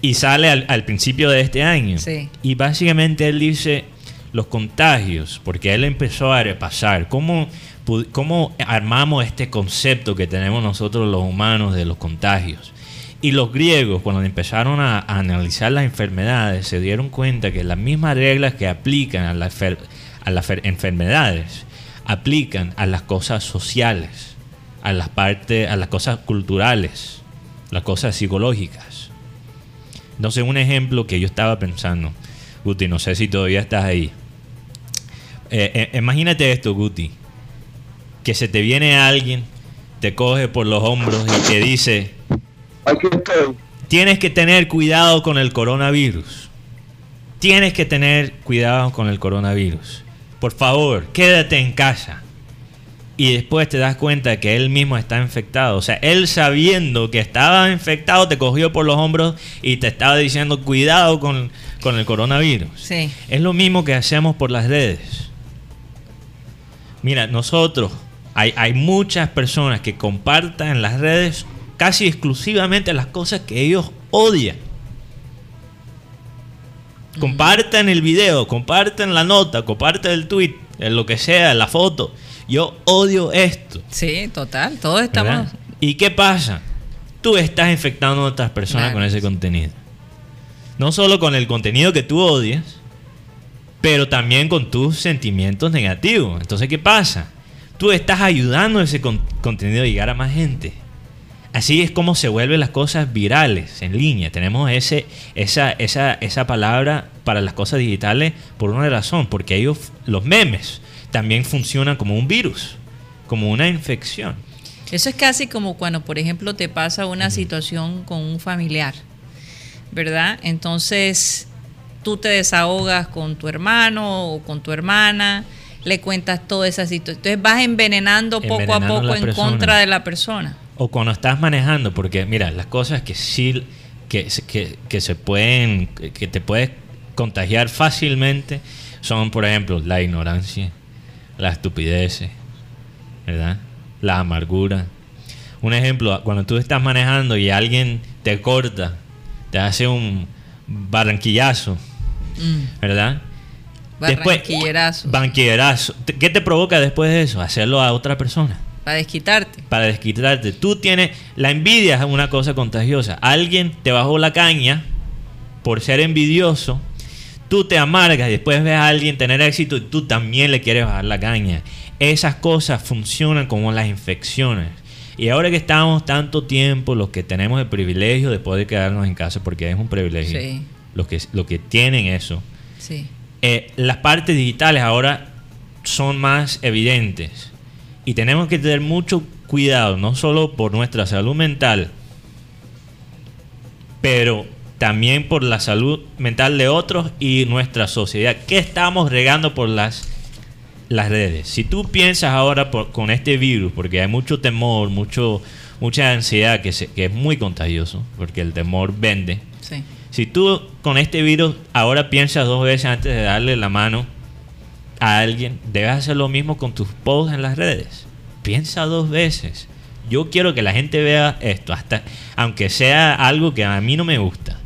y sale al, principio de este año. Y básicamente él dice los contagios, porque él empezó a repasar cómo, cómo armamos este concepto que tenemos nosotros los humanos de los contagios. Y los griegos, cuando empezaron a, analizar las enfermedades, se dieron cuenta que las mismas reglas que aplican a, las enfermedades aplican a las cosas sociales, a las partes, a las cosas culturales, las cosas psicológicas. Entonces, un ejemplo que yo estaba pensando, Guti, no sé si todavía estás ahí. Eh, eh, imagínate esto, Guti, que se te viene alguien, te coge por los hombros y te dice, Tienes que tener cuidado con el coronavirus. Tienes que tener cuidado con el coronavirus. Por favor, quédate en casa. Y después te das cuenta que él mismo está infectado. O sea, él sabiendo que estaba infectado te cogió por los hombros y te estaba diciendo cuidado con, el coronavirus. Sí. Es lo mismo que hacemos por las redes. Mira, nosotros, hay, hay muchas personas que compartan en las redes casi exclusivamente las cosas que ellos odian. Compartan el video, compartan la nota, compartan el tweet en lo que sea, la foto. Yo odio esto. Sí, total, todos estamos... ¿Y qué pasa? Tú estás infectando a otras personas con ese contenido. No solo con el contenido que tú odias, pero también con tus sentimientos negativos. Entonces, ¿qué pasa? Tú estás ayudando a ese contenido a llegar a más gente. Así es como se vuelven las cosas virales en línea. Tenemos ese, esa, esa, esa palabra para las cosas digitales por una razón, porque ellos, los memes, también funcionan como un virus, como una infección. Eso es casi como cuando, por ejemplo, te pasa una situación con un familiar, ¿verdad? Entonces tú te desahogas con tu hermano o con tu hermana, le cuentas toda esa situación. Entonces vas envenenando, poco a poco en contra de la persona. O cuando estás manejando, porque mira, las cosas que sí, que, que, que se pueden, que te puedes contagiar fácilmente son, por ejemplo, la ignorancia, la estupidez, ¿verdad? La amargura. Un ejemplo, cuando tú estás manejando y alguien te corta, te hace un barranquillazo, Mm. ¿Verdad? Banquillerazo. banquillerazo. ¿Qué te provoca después de eso? Hacerlo a otra persona. Para desquitarte. Para desquitarte. Tú tienes. La envidia es una cosa contagiosa. Alguien te bajó la caña por ser envidioso. Tú te amargas y después ves a alguien tener éxito y tú también le quieres bajar la caña. Esas cosas funcionan como las infecciones. Y ahora que estamos tanto tiempo, los que tenemos el privilegio de poder quedarnos en casa, porque es un privilegio. Sí los que, que tienen eso. Eh, las partes digitales ahora son más evidentes y tenemos que tener mucho cuidado, no solo por nuestra salud mental, pero también por la salud mental de otros y nuestra sociedad. ¿Qué estamos regando por las, las redes? Si tú piensas ahora con este virus, porque hay mucho temor, mucho, mucha ansiedad que, que es muy contagioso, porque el temor vende. Sí. Si tú con este virus ahora piensas dos veces antes de darle la mano a alguien, debes hacer lo mismo con tus posts en las redes. Piensa dos veces. Yo quiero que la gente vea esto, hasta aunque sea algo que a mí no me gusta.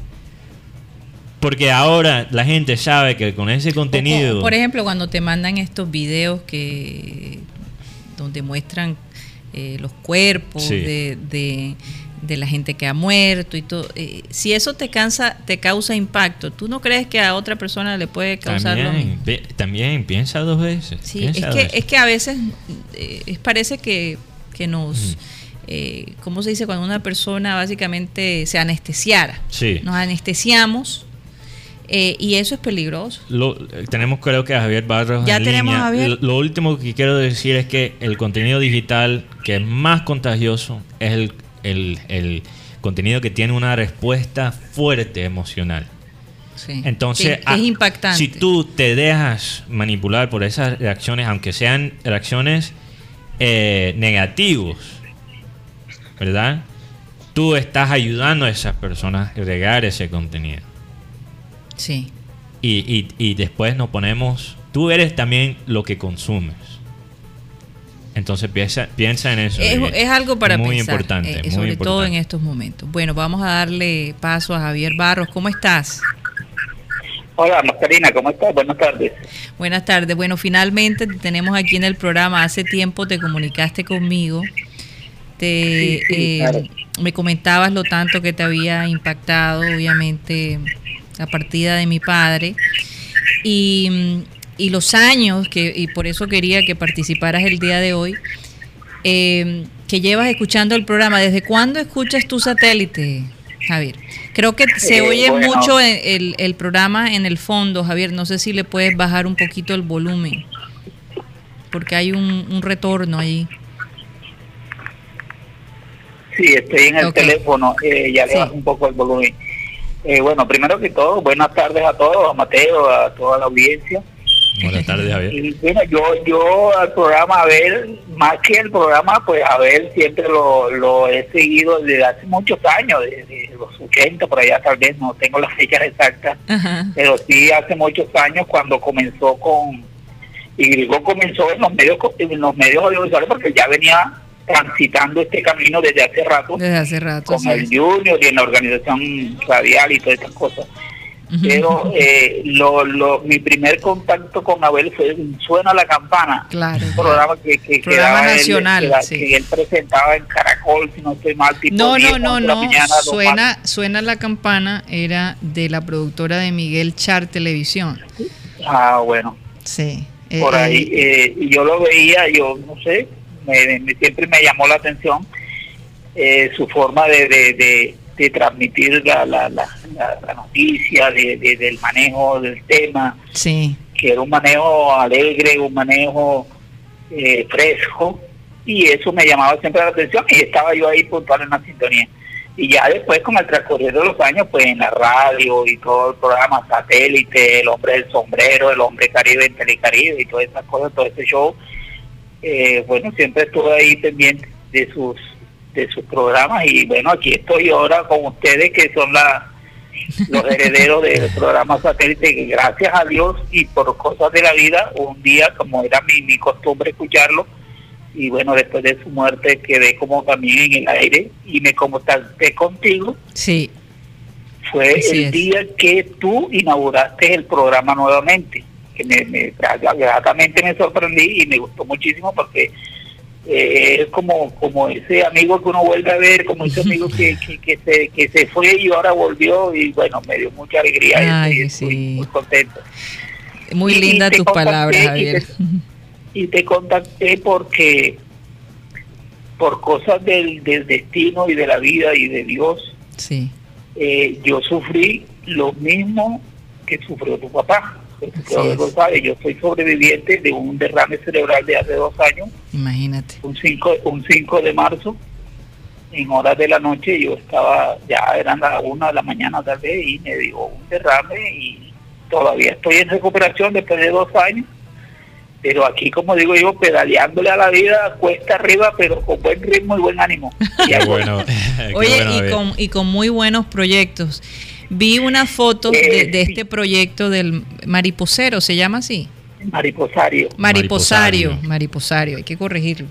Porque ahora la gente sabe que con ese contenido. por ejemplo, cuando te mandan estos videos que donde muestran eh, los cuerpos de, de la gente que ha muerto y todo. Eh, si eso te cansa, te causa impacto, ¿tú no crees que a otra persona le puede causar también, También piensa dos veces. Sí, es que, es que a veces eh, parece que, que nos... Eh, ¿Cómo se dice? Cuando una persona básicamente se anestesiara. Sí. Nos anestesiamos y eso es peligroso. Lo, tenemos creo que a Javier Barros ya tenemos A Javier. Lo, último que quiero decir es que el contenido digital que es más contagioso es el el, contenido que tiene una respuesta fuerte emocional. Entonces, es, impactante. si tú te dejas manipular por esas reacciones, aunque sean reacciones eh, negativos, ¿verdad? Tú estás ayudando a esas personas a regar ese contenido. Sí. Y, y después nos ponemos, tú eres también lo que consumes. Entonces piensa, piensa en eso. Es, algo para muy Importante, eh, sobre todo en estos momentos. Bueno, vamos a darle paso a Javier Barros. ¿Cómo estás? Hola, Mascarina, ¿cómo estás? Buenas tardes. Buenas tardes. Bueno, finalmente te tenemos aquí en el programa. Hace tiempo te comunicaste conmigo. Te, eh, Me comentabas lo tanto que te había impactado, obviamente, la partida de mi padre. Y y los años, que, y por eso quería que participaras el día de hoy, eh, que llevas escuchando el programa. ¿Desde cuándo escuchas tu satélite, Javier? Creo que se eh, oye mucho el, el, programa en el fondo, Javier. No sé si le puedes bajar un poquito el volumen, porque hay un, retorno ahí. Sí, estoy en el teléfono, eh, ya le bajo un poco el volumen. Bueno, primero que todo, buenas tardes a todos, a Mateo, a toda la audiencia. Buenas tardes, Javier. Y, bueno, yo, yo al programa, a ver, más que el programa, pues a ver, siempre lo, lo he seguido desde hace muchos años, desde los 80, por allá tal vez, no tengo las fechas exactas, pero sí hace muchos años cuando comenzó con, y digo comenzó en los medios, en los medios audiovisuales porque ya venía transitando este camino desde hace rato. Desde hace rato. Con el Junior y en la organización radial y todas estas cosas pero eh, lo, lo, mi primer contacto con Abel fue Suena la Campana, claro. un programa que, que, programa nacional, él, que, él presentaba en Caracol, si no estoy mal. Tipo no, no, no, no, suena, suena la Campana era de la productora de Miguel Char Televisión. Ah, bueno. Sí. Por ahí, eh, yo lo veía, yo no sé, me, siempre me llamó la atención eh, su forma de, de, de, transmitir la, la, la, la noticia, de, del manejo del tema, sí. que era un manejo alegre, un manejo eh, fresco, y eso me llamaba siempre la atención y estaba yo ahí puntual en la sintonía. Y ya después, con el transcurrir de los años, pues en la radio y todo el programa satélite, el hombre del sombrero, el hombre caribe en Telecaribe y todas esas cosas, todo ese show, eh, bueno, siempre estuve ahí pendiente de sus de sus programas y bueno, aquí estoy ahora con ustedes que son la, los herederos del [LAUGHS] programa satélite que gracias a Dios y por cosas de la vida, un día como era mi, mi costumbre escucharlo y bueno, después de su muerte quedé como también en el aire y me contacté contigo. Sí. Fue el día que tú inauguraste el programa nuevamente me, me gratamente me sorprendí y me gustó muchísimo porque eh, es como como ese amigo que uno vuelve a ver, como ese amigo que, [LAUGHS] que, se, que se fue y ahora volvió y bueno, me dio mucha alegría y muy contento. Muy linda tus palabras, Javier. [LAUGHS] Y te, contacté porque por cosas del, del destino y de la vida y de Dios, sí. Eh, yo sufrí lo mismo que sufrió tu papá yo soy sobreviviente de un derrame cerebral de hace dos años. Imagínate. Un 5 un cinco de marzo, en horas de la noche, yo estaba, ya eran las 1 de la mañana tal vez, y me dio un derrame y todavía estoy en recuperación después de dos años. Pero aquí, como digo yo, pedaleándole a la vida, cuesta arriba, pero con buen ritmo y buen ánimo. [LAUGHS] bueno. Oye, y, con, y con muy buenos proyectos. Vi una foto de, eh, este proyecto del mariposero, ¿se llama así? Mariposario. Mariposario, mariposario, hay que corregirlo.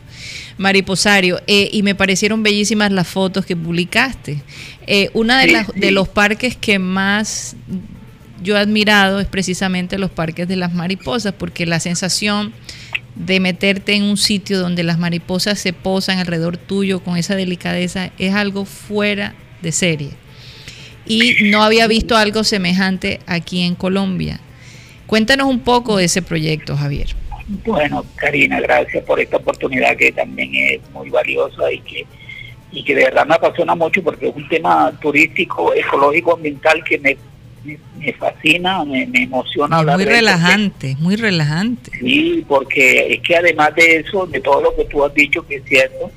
Mariposario, eh, y me parecieron bellísimas las fotos que publicaste. Eh, una de, las, de los parques que más yo he admirado es precisamente los parques de las mariposas, porque la sensación de meterte en un sitio donde las mariposas se posan alrededor tuyo con esa delicadeza es algo fuera de serie y no había visto algo semejante aquí en Colombia. Cuéntanos un poco de ese proyecto, Javier. Bueno, Karina, gracias por esta oportunidad que también es muy valiosa y que y que de verdad me apasiona mucho porque es un tema turístico, ecológico, ambiental que me, me, fascina, me, emociona. muy relajante, muy relajante. Sí, porque es que además de eso, de todo lo que tú has dicho, que es cierto,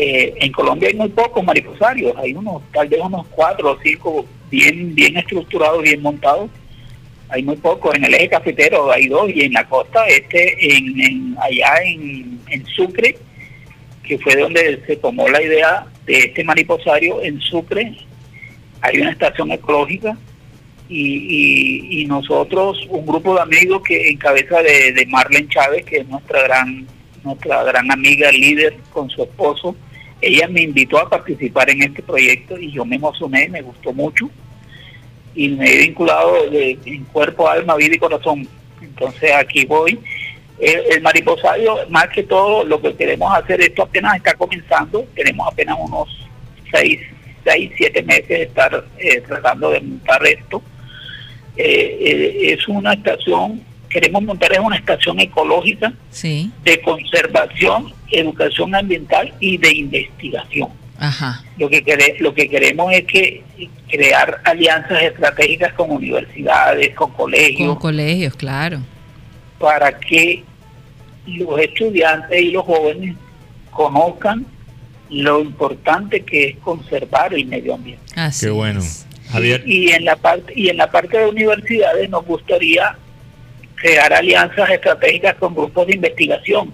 eh, en Colombia hay muy pocos mariposarios, hay unos, tal vez unos cuatro o cinco bien, bien estructurados, bien montados. Hay muy pocos. En el eje cafetero hay dos y en la costa, este, en, allá en, Sucre, que fue donde se tomó la idea de este mariposario, en Sucre hay una estación ecológica y, y, nosotros, un grupo de amigos que en cabeza de, de Marlene Chávez, que es nuestra gran nuestra gran amiga líder con su esposo, ella me invitó a participar en este proyecto y yo me emocioné, me gustó mucho y me he vinculado de, en cuerpo, alma, vida y corazón. Entonces aquí voy. El, mariposario, más que todo, lo que queremos hacer, esto apenas está comenzando, tenemos apenas unos seis, seis siete meses de estar eh, tratando de montar esto. Eh, eh, es una estación queremos montar es una estación ecológica de conservación, educación ambiental y de investigación. Lo que lo que queremos es que crear alianzas estratégicas con universidades, con colegios. Con colegios, claro. Para que los estudiantes y los jóvenes conozcan lo importante que es conservar el medio ambiente. Así Qué bueno. Javier. y en la parte y en la parte de universidades nos gustaría crear alianzas estratégicas con grupos de investigación.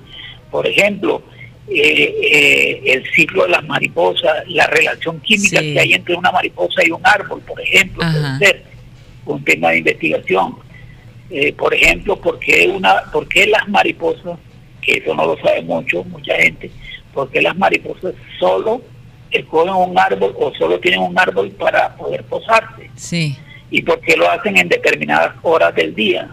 Por ejemplo, eh, eh, el ciclo de las mariposas, la relación química que hay entre una mariposa y un árbol, por ejemplo, puede ser un tema de investigación. Eh, por ejemplo, ¿por qué, una, ¿por qué las mariposas, que eso no lo sabe mucho, mucha gente, por qué las mariposas solo escogen un árbol o solo tienen un árbol para poder posarse? Sí y por qué lo hacen en determinadas horas del día.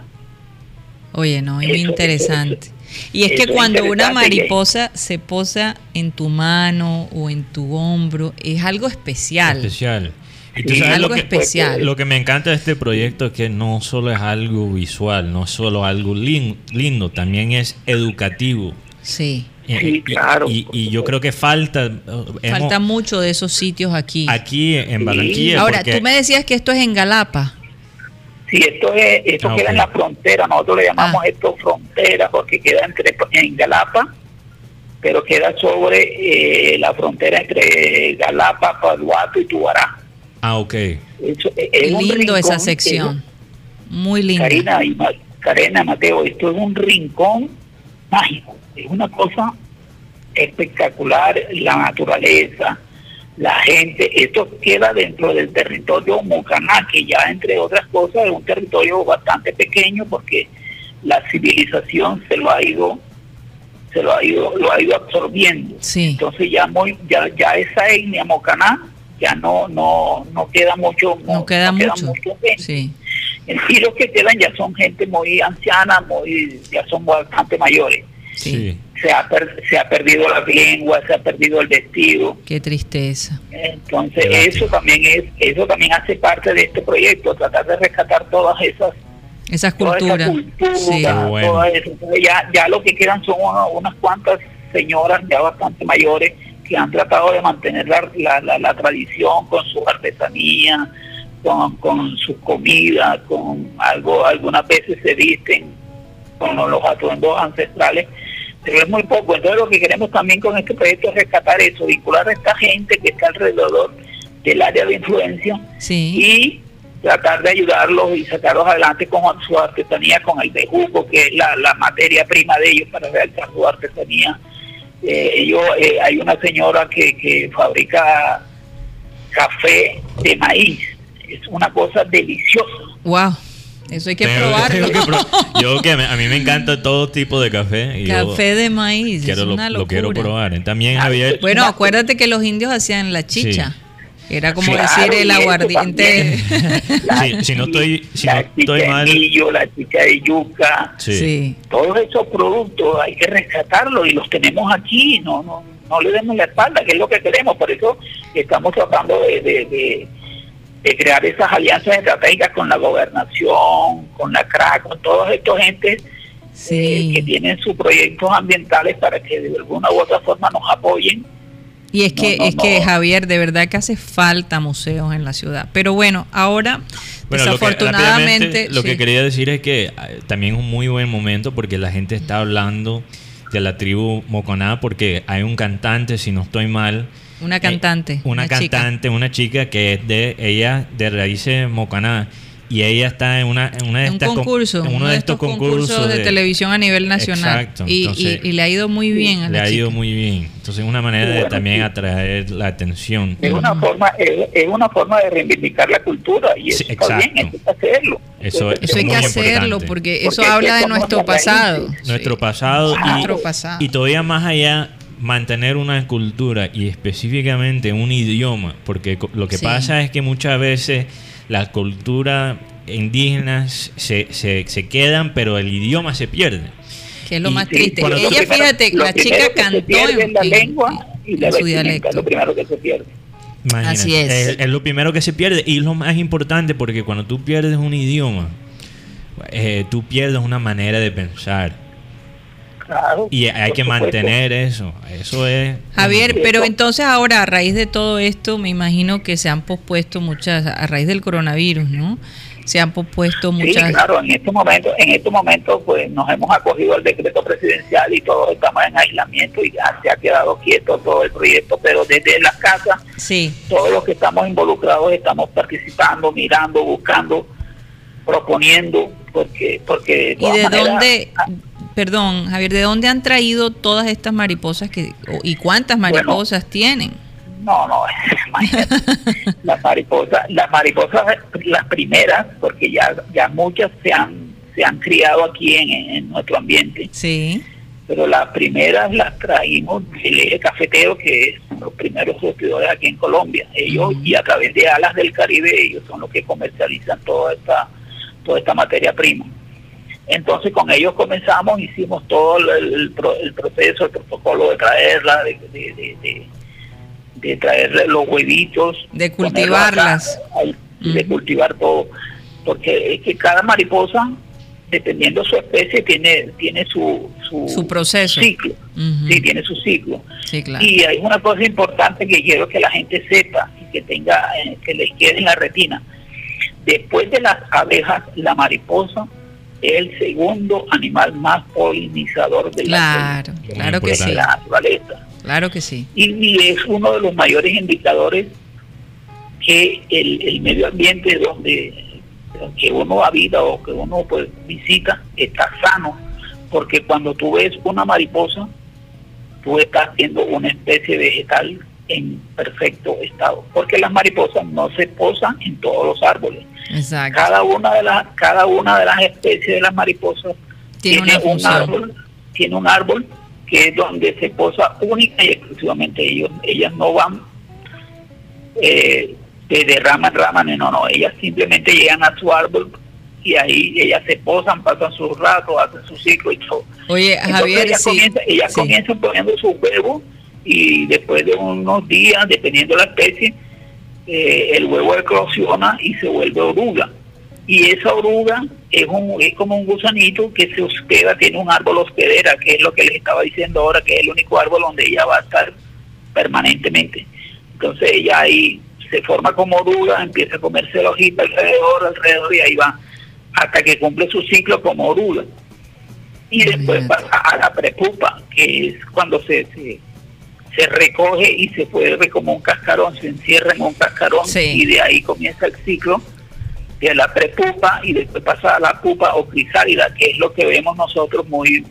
Oye, no, es muy interesante. y es que cuando una mariposa se posa en tu mano o en tu hombro, es algo especial. Especial. Y algo lo que, especial. Lo que me encanta de este proyecto es que no solo es algo visual, no es solo algo lindo, también es educativo. Sí. Sí, claro. Y, yo creo que falta. Falta mucho de esos sitios aquí. Aquí en Barranquilla. Ahora, tú me decías que esto es en Galapa. Sí, esto, es, esto ah, queda en la frontera. Nosotros le llamamos ah. esto frontera porque queda entre en Galapa, pero queda sobre eh, la frontera entre Galapa, Paduato y Tubará. Ah, ok. Es, lindo esa sección. Muy lindo. Karina, y Karina, Mateo, esto es un rincón mágico. Es una cosa espectacular, la naturaleza, la gente. Esto queda dentro del territorio Mocaná, que ya entre otras cosas es un territorio bastante pequeño porque la civilización se lo ha ido se lo ha ido lo ha ido absorbiendo entonces ya muy ya ya esa etnia mocaná ya no no no queda mucho no, queda mucho, sí. y los que quedan ya son gente muy anciana muy ya son bastante mayores sí. Se ha se ha perdido la lengua se ha perdido el vestido. Qué tristeza. Entonces eso también es eso también hace parte de este proyecto tratar de rescatar todas esas esas culturas. sí. ya ya lo que quedan son unas cuantas señoras ya bastante mayores que han tratado de mantener la, la, la, tradición con su artesanía, con, con sus comidas, con algo, algunas veces se visten con los atuendos ancestrales, pero es muy poco. Entonces lo que queremos también con este proyecto es rescatar eso, vincular a esta gente que está alrededor del área de influencia y tratar de ayudarlos y sacarlos adelante con su artesanía, con el bejuco, que es la, la materia prima de ellos para realizar su artesanía eh, yo, eh, hay una señora que, que fabrica café de maíz. Es una cosa deliciosa. Wow. Eso hay que probarlo. Yo, que a mí me [LAUGHS] encanta todo tipo de café. café de maíz. Quiero, es una lo, lo, quiero probar. También había... Bueno, acuérdate que los indios hacían la chicha. Era como decir el aguardiente. [LAUGHS] si no estoy, si la no estoy mal. la chicha de yuca. Sí. Todos esos productos hay que rescatarlos y los tenemos aquí. No, no, no le demos la espalda, que es lo que queremos. Por eso estamos tratando de, de, de, crear esas alianzas estratégicas con la gobernación, con la CRA, con todos estos entes. Eh, que tienen sus proyectos ambientales para que de alguna u otra forma nos apoyen y es que, es que Javier, de verdad que hace falta museos en la ciudad. Pero bueno, ahora, desafortunadamente... Lo, que, quería decir es que eh, también es un muy buen momento porque la gente está hablando de la tribu Moconá porque hay un cantante, si no estoy mal... Una cantante. una, cantante, una chica que es de ella, de raíces Mocaná. Y ella está en una, en una de estas concurso, en uno, de estos, concursos, de, televisión a nivel nacional. Exacto, y, y, le ha ido muy bien a le ha ido muy bien. Entonces es una manera de también atraer la atención. Es una forma es, una forma de reivindicar la cultura y eso está bien hay que hacerlo. Eso, eso hay que hacerlo porque eso habla de nuestro pasado. Nuestro pasado, y, nuestro pasado. y todavía más allá mantener una cultura y específicamente un idioma porque lo que pasa es que muchas veces la cultura indígenas se, se, se quedan, pero el idioma se pierde. Que es lo más triste. Ella, fíjate, la chica cantó en, la lengua y la su dialecto. Es lo primero que se pierde. Así es. es. lo primero que se pierde y lo más importante porque cuando tú pierdes un idioma, eh, tú pierdes una manera de pensar. Y hay que mantener eso. Eso es. Javier, pero entonces ahora, a raíz de todo esto, me imagino que se han pospuesto muchas, a raíz del coronavirus, ¿no? Se han pospuesto muchas. Sí, claro, en este momento, en este momento, pues nos hemos acogido al decreto presidencial y todos estamos en aislamiento y ya se ha quedado quieto todo el proyecto, pero desde las casas, sí. todos los que estamos involucrados estamos participando, mirando, buscando, proponiendo, porque, porque. ¿Y de dónde? Perdón, Javier, ¿de dónde han traído todas estas mariposas que, y cuántas mariposas tienen? No, no, [LAUGHS] las mariposas, las mariposas, las primeras, porque ya, ya muchas se han, se han criado aquí en, nuestro ambiente. Sí. pero las primeras las traímos del eje cafetero, que son los primeros surtidores aquí en Colombia. Ellos, y a través de Alas del Caribe, ellos son los que comercializan toda esta, toda esta materia prima. Entonces con ellos comenzamos, hicimos todo el, el proceso, el protocolo de traerla, de, de, de, traer los huevitos. De cultivarlas. de cultivar todo. Porque es que cada mariposa, dependiendo su especie, tiene, tiene su, su, proceso. Ciclo. Sí, tiene su ciclo. Y hay una cosa importante que quiero que la gente sepa y que tenga, eh, que les quede en la retina. Después de las abejas, la mariposa es el segundo animal más polinizador de la, claro que sí. naturaleza. Claro que sí. Y, es uno de los mayores indicadores que el, medio ambiente donde, que uno habita o que uno pues visita está sano, porque cuando tú ves una mariposa, tú estás viendo una especie vegetal en perfecto estado, porque las mariposas no se posan en todos los árboles. Cada una de las cada una de las especies de las mariposas tiene, un árbol, tiene un árbol que es donde se posa única y exclusivamente ellos, ellas no van eh, de, rama en rama, no, no, ellas simplemente llegan a su árbol y ahí ellas se posan, pasan sus ratos, hacen su ciclo y todo. Oye, Javier, ellas, comienzan, poniendo sus huevos y después de unos días, dependiendo de la especie, eh, el huevo eclosiona y se vuelve oruga. Y esa oruga es, un, es como un gusanito que se hospeda, tiene un árbol hospedera, que es lo que les estaba diciendo ahora, que es el único árbol donde ella va a estar permanentemente. Entonces ella ahí se forma como oruga, empieza a comerse la hojita alrededor, alrededor y ahí va hasta que cumple su ciclo como oruga. Y después pasa a la prepupa, que es cuando se, se se recoge y se vuelve como un cascarón, se encierra en un cascarón y de ahí comienza el ciclo de la prepupa y después pasa a la pupa o crisálida, que es lo que vemos nosotros muy,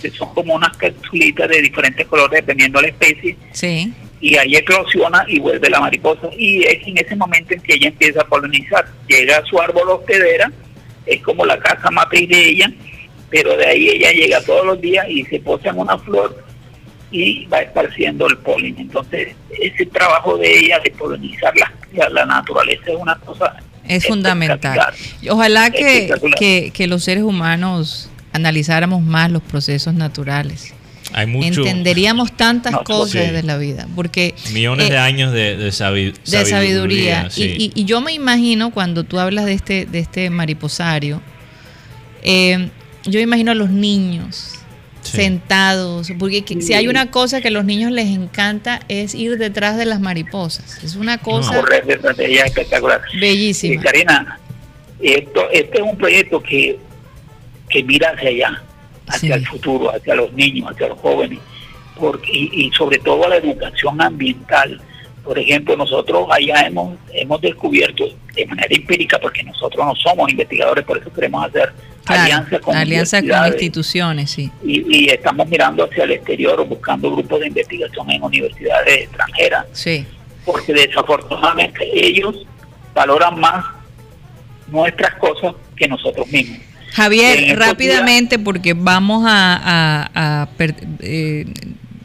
que son como unas capsulitas de diferentes colores dependiendo de la especie. Sí. Y ahí eclosiona y vuelve la mariposa. Y es en ese momento en que ella empieza a polinizar. Llega a su árbol hospedera, es como la casa matriz de ella, pero de ahí ella llega todos los días y se posa en una flor y va esparciendo el polen. Entonces, ese trabajo de ella de polinizar la, la naturaleza es una cosa... Es fundamental. Ojalá que, que, los seres humanos analizáramos más los procesos naturales. Hay mucho, Entenderíamos tantas cosas de la vida, porque... Millones de eh, años de, de, sabiduría. y, y, yo me imagino cuando tú hablas de este, de este mariposario, eh, yo imagino a los niños sentados, porque si hay una cosa que a los niños les encanta es ir detrás de las mariposas. Es una cosa espectacular. Bellísima. Karina, esto, este es un proyecto que, que mira hacia allá, hacia el futuro, hacia los niños, hacia los jóvenes, porque, y, sobre todo a la educación ambiental. Por ejemplo, nosotros allá hemos, hemos descubierto de manera empírica, porque nosotros no somos investigadores, por eso queremos hacer alianza con, instituciones, sí. Y, estamos mirando hacia el exterior buscando grupos de investigación en universidades extranjeras. Sí. Porque desafortunadamente ellos valoran más nuestras cosas que nosotros mismos. Javier, rápidamente, porque vamos a, eh,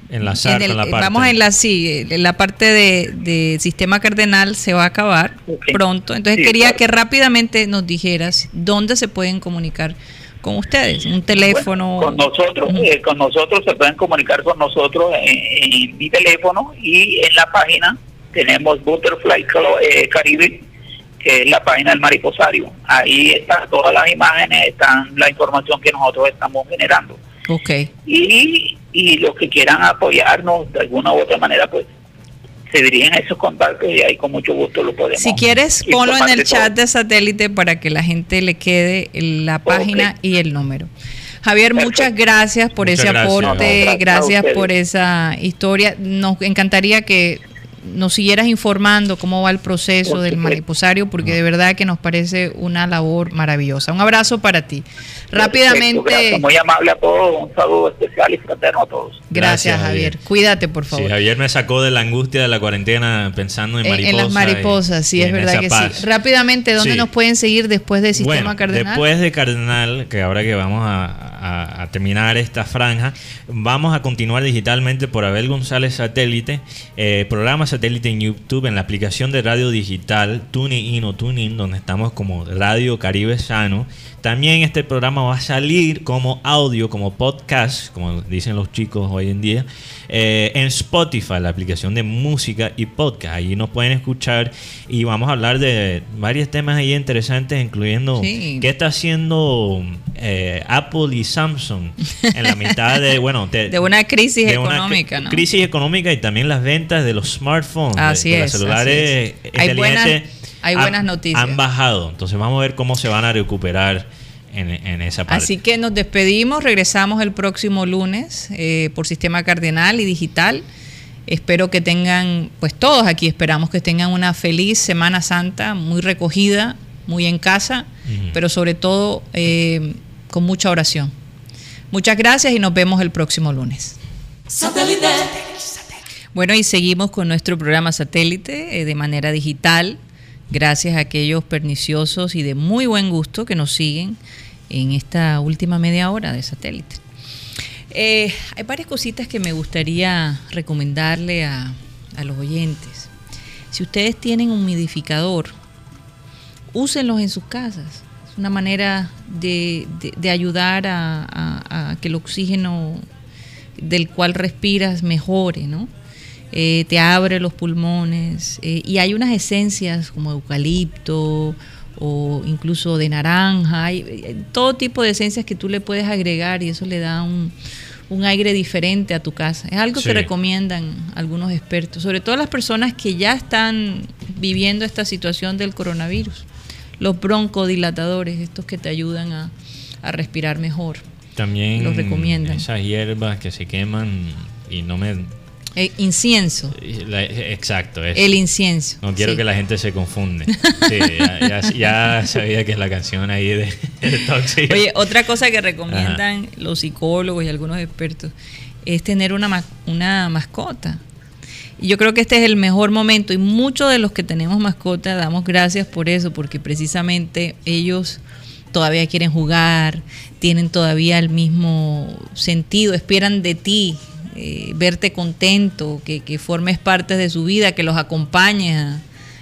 enlazar la parte. Vamos en la sí, la parte de, sistema cardenal se va a acabar pronto. Entonces quería que rápidamente nos dijeras dónde se pueden comunicar con ustedes, un teléfono. con nosotros, eh, con nosotros se pueden comunicar con nosotros en, mi teléfono y en la página tenemos Butterfly eh, Caribe, que es la página del mariposario. Ahí están todas las imágenes, están la información que nosotros estamos generando. Okay. Y y los que quieran apoyarnos de alguna u otra manera, pues se dirigen a esos contactos y ahí con mucho gusto lo podemos. Si quieres, ponlo en el chat de satélite para que la gente le quede la página y el número. Javier, muchas gracias por ese aporte, gracias por esa historia. Nos encantaría que nos siguieras informando cómo va el proceso del mariposario, porque de verdad que nos parece una labor maravillosa. Un abrazo para ti. Rápidamente. Muy amable a todos, un saludo especial y fraterno a todos. Gracias, Javier. Cuídate, por favor. Sí, Javier me sacó de la angustia de la cuarentena pensando en mariposas. En, las mariposas, sí, es verdad que sí. Rápidamente, ¿dónde nos pueden seguir después de Sistema Cardenal? Después de Cardenal, que ahora que vamos a a- a terminar esta franja. Vamos a continuar digitalmente por Abel González Satélite, eh, programa satélite en YouTube, en la aplicación de radio digital TuneIn o TuneIn, donde estamos como Radio Caribe Sano. También este programa va a salir como audio, como podcast, como dicen los chicos hoy en día, eh, en Spotify, la aplicación de música y podcast. Allí nos pueden escuchar y vamos a hablar de varios temas ahí interesantes, incluyendo Sí. qué está haciendo eh, Apple y Samsung en la mitad de, [LAUGHS] bueno, de, De una crisis de económica, ¿no? crisis económica y también las ventas de los smartphones, de- Así de, es, los celulares así es. Hay han- buenas noticias. Han bajado, entonces vamos a ver cómo se van a recuperar en, en esa parte. Así que nos despedimos, regresamos el próximo lunes eh, por Sistema Cardenal y Digital. Espero que tengan, pues todos aquí esperamos que tengan una feliz Semana Santa, muy recogida, muy en casa, Ujú. pero sobre todo eh, con mucha oración. Muchas gracias y nos vemos el próximo lunes. Satélite. Bueno, y seguimos con nuestro programa satélite eh, de manera digital, gracias a aquellos perniciosos y de muy buen gusto que nos siguen en esta última media hora de satélite. Eh, hay varias cositas que me gustaría recomendarle a, los oyentes. Si ustedes tienen un humidificador, úsenlos en sus casas. Es una manera de, ayudar a que el oxígeno del cual respiras mejore, ¿no? Eh, te abre los pulmones eh, y hay unas esencias como eucalipto o incluso de naranja, hay eh, todo tipo de esencias que tú le puedes agregar y eso le da un, un aire diferente a tu casa. Es algo Sí. que recomiendan algunos expertos, sobre todo las personas que ya están viviendo esta situación del coronavirus. Los broncodilatadores, estos que te ayudan a, a respirar mejor. También los recomiendan. esas hierbas que se queman y no me... Eh, incienso, la- exacto, eso. el incienso. No quiero sí. que la gente se confunde. [LAUGHS] Sí, ya, ya- ya sabía que es la canción ahí de, de Toxic. Oye, otra cosa que recomiendan los psicólogos y algunos expertos es tener una, una mascota. Y yo creo que este es el mejor momento y muchos de los que tenemos mascota damos gracias por eso, porque precisamente ellos todavía quieren jugar, tienen todavía el mismo sentido, esperan de ti, eh, verte contento, que, que formes parte de su vida, que los acompañes a,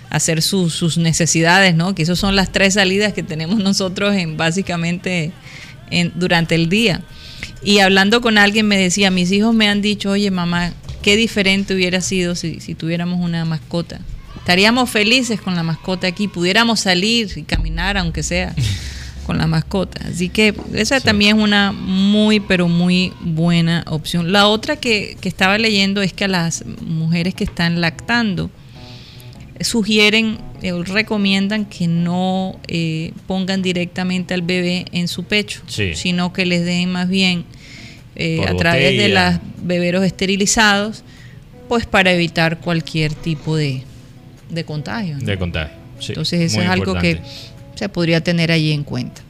hacer sus- sus necesidades, ¿no? Que esas son las tres salidas que tenemos nosotros en básicamente en- durante el día. Y hablando con alguien me decía, mis hijos me han dicho, oye mamá, qué diferente hubiera sido si, si tuviéramos una mascota. Estaríamos felices con la mascota aquí, pudiéramos salir y caminar, aunque sea [LAUGHS] con la mascota. Así que esa también es una muy, pero muy buena opción. La otra que, que estaba leyendo es que a las mujeres que están lactando, sugieren eh, o recomiendan que no eh, pongan directamente al bebé en su pecho, Sí. sino que les den más bien eh, a través de los beberos esterilizados, pues para evitar cualquier tipo de, de contagio. ¿no? De contagio. sí, Entonces eso es algo que. Se podría tener allí en cuenta.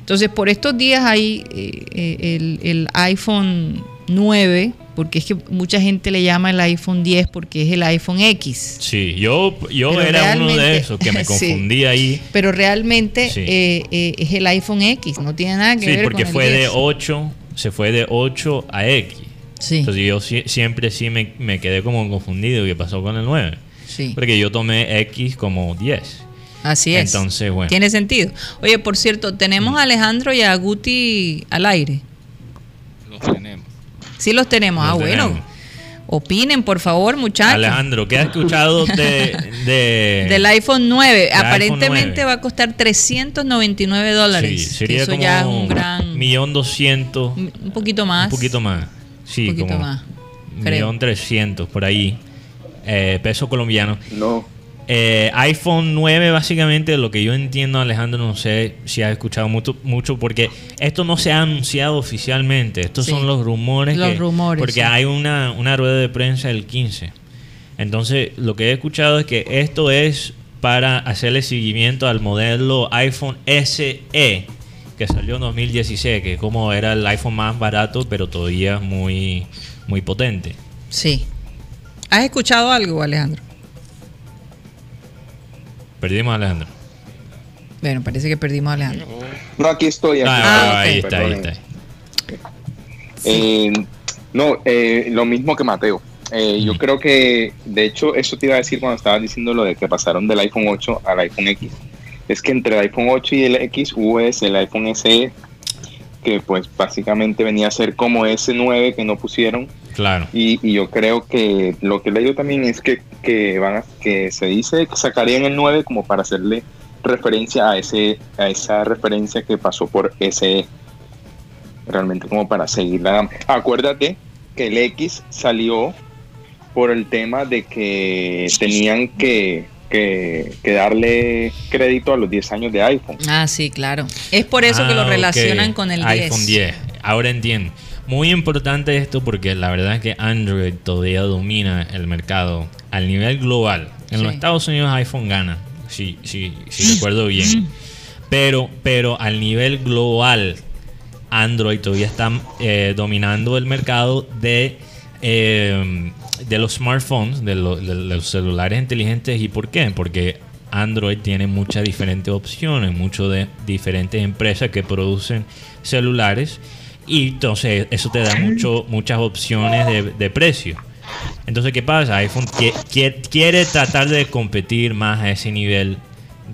Entonces por estos días hay eh, eh, el, el iPhone 9, porque es que mucha gente le llama el iPhone 10 porque es el iPhone X. Sí, yo, yo Pero era uno de esos que me [LAUGHS] Sí. confundí ahí. Pero realmente Sí. eh, eh, es el iPhone X, no tiene nada que Sí, ver porque con el fue de 10. 8, se fue de 8 a X. Sí. Entonces yo si- siempre sí me, me quedé como confundido. ¿Qué pasó con el 9? Sí. Porque yo tomé X como 10. Así es. Entonces, bueno. Tiene sentido. Oye, por cierto, tenemos a Alejandro y a Guti al aire. Los tenemos. Sí los tenemos. Los ah, bueno. Opinen, por favor, muchachos. Alejandro, ¿qué has escuchado de, de- [LAUGHS] Del iPhone 9. iPhone Aparentemente 9. va a costar 399 dólares. Sí, sería eso como ya es un gran. millón doscientos, Un poquito más. un poquito más. Sí, Un poquito como más, millón trescientos por ahí, eh, peso colombiano. No. Eh, iPhone 9, básicamente, lo que yo entiendo, Alejandro, no sé si has escuchado mucho, mucho porque esto no se ha anunciado oficialmente. Estos Sí. son los rumores. Los que- rumores, Porque sí. hay una, una rueda de prensa el 15. Entonces, lo que he escuchado es que esto es para hacerle seguimiento al modelo iPhone SE que salió en 2016, que como era el iPhone más barato, pero todavía muy, muy potente. Sí. ¿Has escuchado algo, Alejandro? Perdimos a Alejandro. Bueno, parece que perdimos a Alejandro. No, aquí estoy. aquí Ah. Ah, ahí está, ahí está. Eh, no, eh, lo mismo que Mateo. Eh, yo creo que, de hecho, eso te iba a decir cuando estabas diciendo lo de que pasaron del iPhone 8 al iPhone X. Es que entre el iPhone 8 y el X hubo el iPhone SE, que pues básicamente venía a ser como ese 9 que no pusieron. Claro. Y, y yo creo que lo que he leído también es que, que, van a- que se dice que sacarían el 9 como para hacerle referencia a ese a esa referencia que pasó por SE. Realmente como para seguir la gama. Acuérdate que el X salió por el tema de que tenían que, que, que darle crédito a los 10 años de iPhone. Ah, sí, claro. Es por eso que Ah, lo ok. relacionan con el 10. iPhone 10. Ahora entiendo. Muy importante esto porque la verdad es que Android todavía domina el mercado al nivel global. En los. Estados Unidos iPhone gana, si, si, si recuerdo bien. Pero, pero al nivel global, Android todavía está eh, dominando el mercado de, eh, de los smartphones, de, lo- de los celulares inteligentes. ¿Y por qué? Porque Android tiene muchas diferentes opciones, muchas de diferentes empresas que producen celulares. Y entonces eso te da mucho, muchas opciones de, de precio. Entonces, ¿qué pasa? iPhone qui- qui- quiere tratar de competir más a ese nivel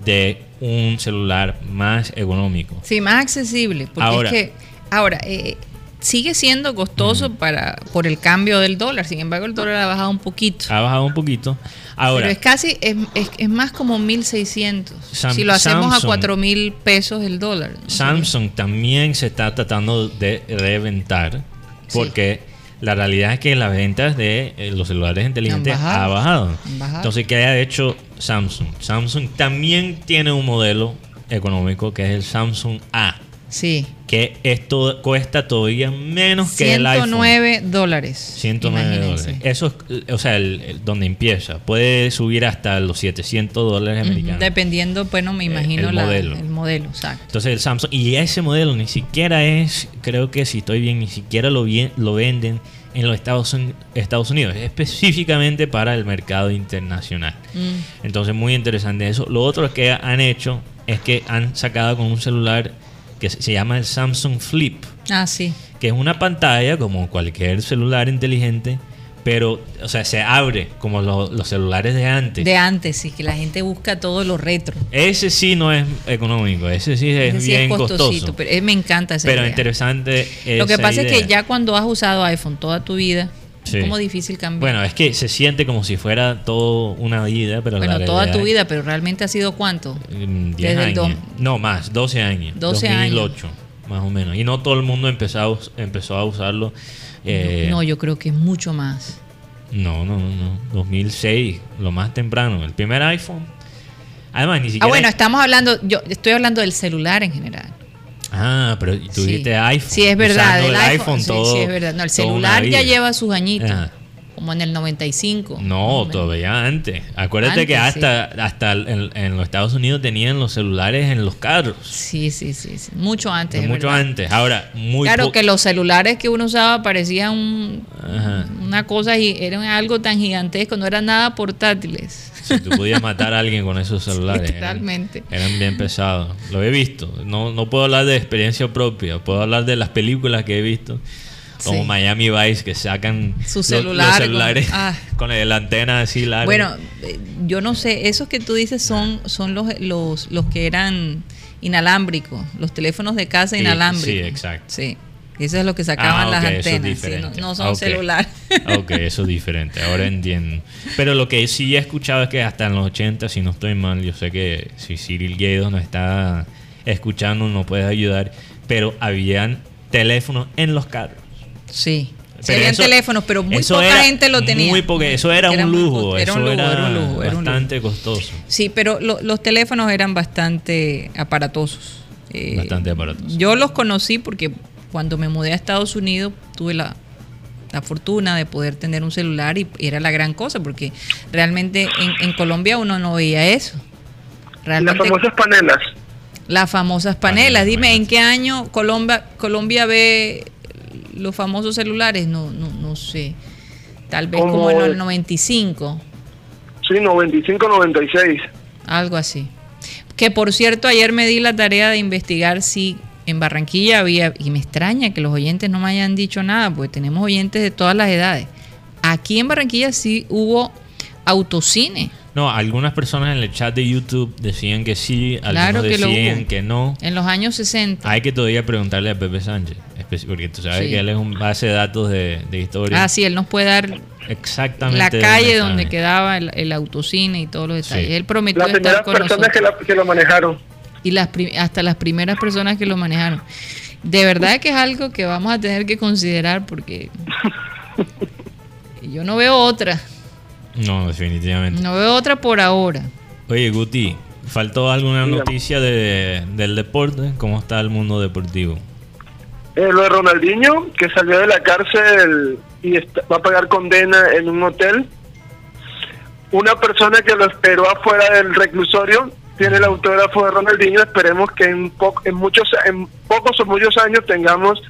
de un celular más económico. Sí, más accesible. Porque Ahora. es que, ahora, eh, sigue siendo costoso para por el cambio del dólar. Sin embargo, el dólar ha bajado un poquito. Ha bajado un poquito. Ahora, Pero es casi, es, es- es más como 1.600. Sam- si lo hacemos Samsung. a 4.000 pesos el dólar. Samsung también se está tratando de reventar porque la realidad es que las ventas de eh, los celulares inteligentes Han bajado. ha bajado. Han bajado. Entonces, ¿qué ha hecho Samsung? Samsung también tiene un modelo económico que es el Samsung A, Sí. Que esto cuesta todavía menos que el iPhone. 109 dólares. 109 imagínense. dólares. Eso es, eh, o sea, el, el- donde empieza. Puede subir hasta los 700 dólares americanos. Dependiendo, bueno, me imagino el modelo. el modelo, exacto. Entonces el Samsung, y ese modelo ni siquiera es, creo que si estoy bien, ni siquiera lo, bien, lo venden en los Estados Unidos, específicamente para el mercado internacional. Mm. Entonces muy interesante eso. Lo otro que han hecho es que han sacado con un celular que se llama el Samsung Flip, Ah, sí. que es una pantalla como cualquier celular inteligente, pero, o sea, se abre como lo- los celulares de antes. De antes, sí, que la gente busca todo lo retro. Ese sí no es económico, ese sí es Ese sí bien es costosito, costoso. pero eh, me encanta esa Pero idea. interesante. Lo que pasa es que ya cuando has usado iPhone toda tu vida, Sí. como difícil cambiar. Bueno, es que se siente como si fuera toda una vida, pero Bueno, la toda tu vida, pero realmente ha sido cuánto? es, mm, 10 desde el años. No, más, 12 años. 12 años. 2008, más o menos. Y no todo el mundo empezó empezó a usarlo. eh, no, yo creo que es mucho más. no, no, no, no. 2006, lo más temprano. El primer iPhone. Además, ni siquiera. Ah, bueno, estamos hablando, yo estoy hablando del celular en general. Ah, pero tú Sí. iPhone. Sí, es verdad. el el iPhone, iPhone sí, todo. sí, es verdad. No, el celular ya lleva sus añitos. Ajá. Como en el 95. más o No, todavía antes. Acuérdate Antes, que sí. hasta, hasta en, en los Estados Unidos tenían los celulares en los carros. Sí, sí, sí, sí. Mucho antes. es mucho verdad. antes. Ahora, muy Claro que los celulares que uno usaba parecían un- una cosa y eran algo tan gigantesco, no eran nada portátiles. Si tú podías matar a alguien con esos [LAUGHS] celulares. eran- Totalmente. Eran, bien pesados. Lo he visto. No, no puedo hablar de experiencia propia. Puedo hablar de las películas que he visto. Como Sí. Miami Vice, que sacan Su los- celular los con- celulares ah. [LAUGHS] con, la antena así larga. Bueno, eh, yo no sé, esos que tú dices son, son los, los, los que eran inalámbricos, los teléfonos de casa inalámbricos. sí, exacto. Sí, eso es lo que sacaban Ah, las es antenas, sí, no, no son Ok. celulares. Ok, eso es diferente, ahora [LAUGHS] entiendo. Pero lo que sí he escuchado es que hasta en los 80, si no estoy mal, yo sé que si Cyril Guedo nos está escuchando, nos puede ayudar, pero habían teléfonos en los carros. Sí. Pero Serían eso- teléfonos, pero muy eso poca era gente lo tenía. Muy poca, eso era, Era un lujo, era eso un lujo, era, era un lujo, era un lujo. bastante costoso. Sí, pero lo- los teléfonos eran bastante aparatosos. Eh, Bastante aparatosos. Yo los conocí porque cuando me mudé a Estados Unidos tuve la, la fortuna de poder tener un celular y era la gran cosa porque realmente en, en Colombia uno no veía eso. Las Realmente famosas panelas. las famosas panelas. Dime, ¿en qué año Colombia, Colombia ve los famosos celulares? No, no, no sé. Tal vez como, Como en el el- 95. Sí, 95, 96. Algo así. Que por cierto, ayer me di la tarea de investigar si en Barranquilla había, y me extraña que los oyentes no me hayan dicho nada, porque tenemos oyentes de todas las edades. Aquí en Barranquilla sí hubo autocine. No, algunas personas en el chat de YouTube decían que sí, algunos Claro que lo decían que no. En los años 60. Hay que todavía preguntarle a Pepe Sánchez, porque tú sabes Sí. que él es un base de datos de, de historia. Ah, sí, él nos puede dar Exactamente. la calle donde quedaba el, el autocine y todos los detalles. Sí. Él prometió Las estar con personas que, la- que lo manejaron. Y las hasta las primeras personas que lo manejaron. De verdad que es algo que vamos a tener que considerar porque yo no veo otra. No, definitivamente. No veo otra por ahora. Oye, Guti, ¿faltó alguna Dígame. noticia de, del deporte? ¿Cómo está el mundo deportivo? Eh, lo de Ronaldinho, que salió de la cárcel y está- va a pagar condena en un hotel. Una persona que lo esperó afuera del reclusorio tiene el autógrafo de Ronaldinho. Esperemos que en, po- en muchos en pocos o muchos años tengamos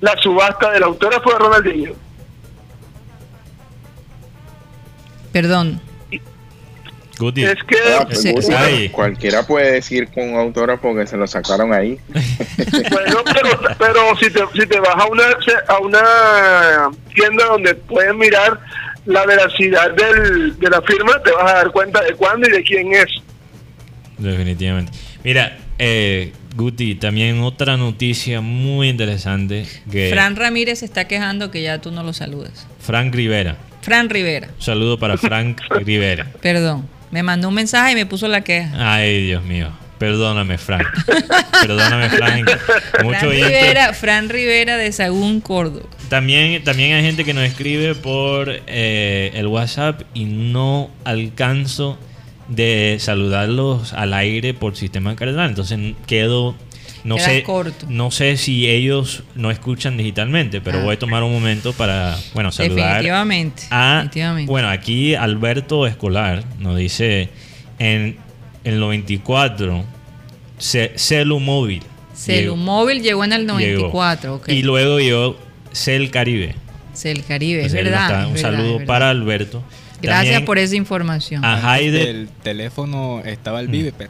la subasta del autógrafo de Ronaldinho. Perdón. Guti, Es que Ah, pues, Sí, sí. Cualquiera puede decir con un autógrafo que se lo sacaron ahí. Bueno, pero, pero si, te, si te vas a una, a una tienda donde puedes mirar la veracidad del, de la firma, te vas a dar cuenta de cuándo y de quién es. definitivamente. Mira, eh, Guti, también otra noticia muy interesante que Fran Ramírez se está quejando que ya tú no lo saludas. Frank Rivera. Fran Rivera, Un saludo para Frank Rivera. [LAUGHS] perdón. Me mandó un mensaje y me puso la queja. Ay, Dios mío. Perdóname, Frank. Perdóname, Frank. [LAUGHS] Mucho Fran oyente. Rivera, Fran Rivera de Sagún, Córdoba. También, también hay gente que nos escribe por eh, el WhatsApp y no alcanzo de saludarlos al aire por sistema cardenal. Entonces quedo, no Quedas sé, corto. no sé si ellos no escuchan digitalmente, pero Ah. voy a tomar un momento para, bueno, saludar Definitivamente. a, definitivamente. bueno, aquí Alberto Escolar nos dice en el 94 ce- celu móvil. Celu Móvil llegó en el llegó. 94, ok. Y luego yo Cel Caribe. Cel Caribe, es Entonces, él verdad. está- es un saludo es verdad. para Alberto. Gracias También por esa información. a Haide. El teléfono estaba el Viper.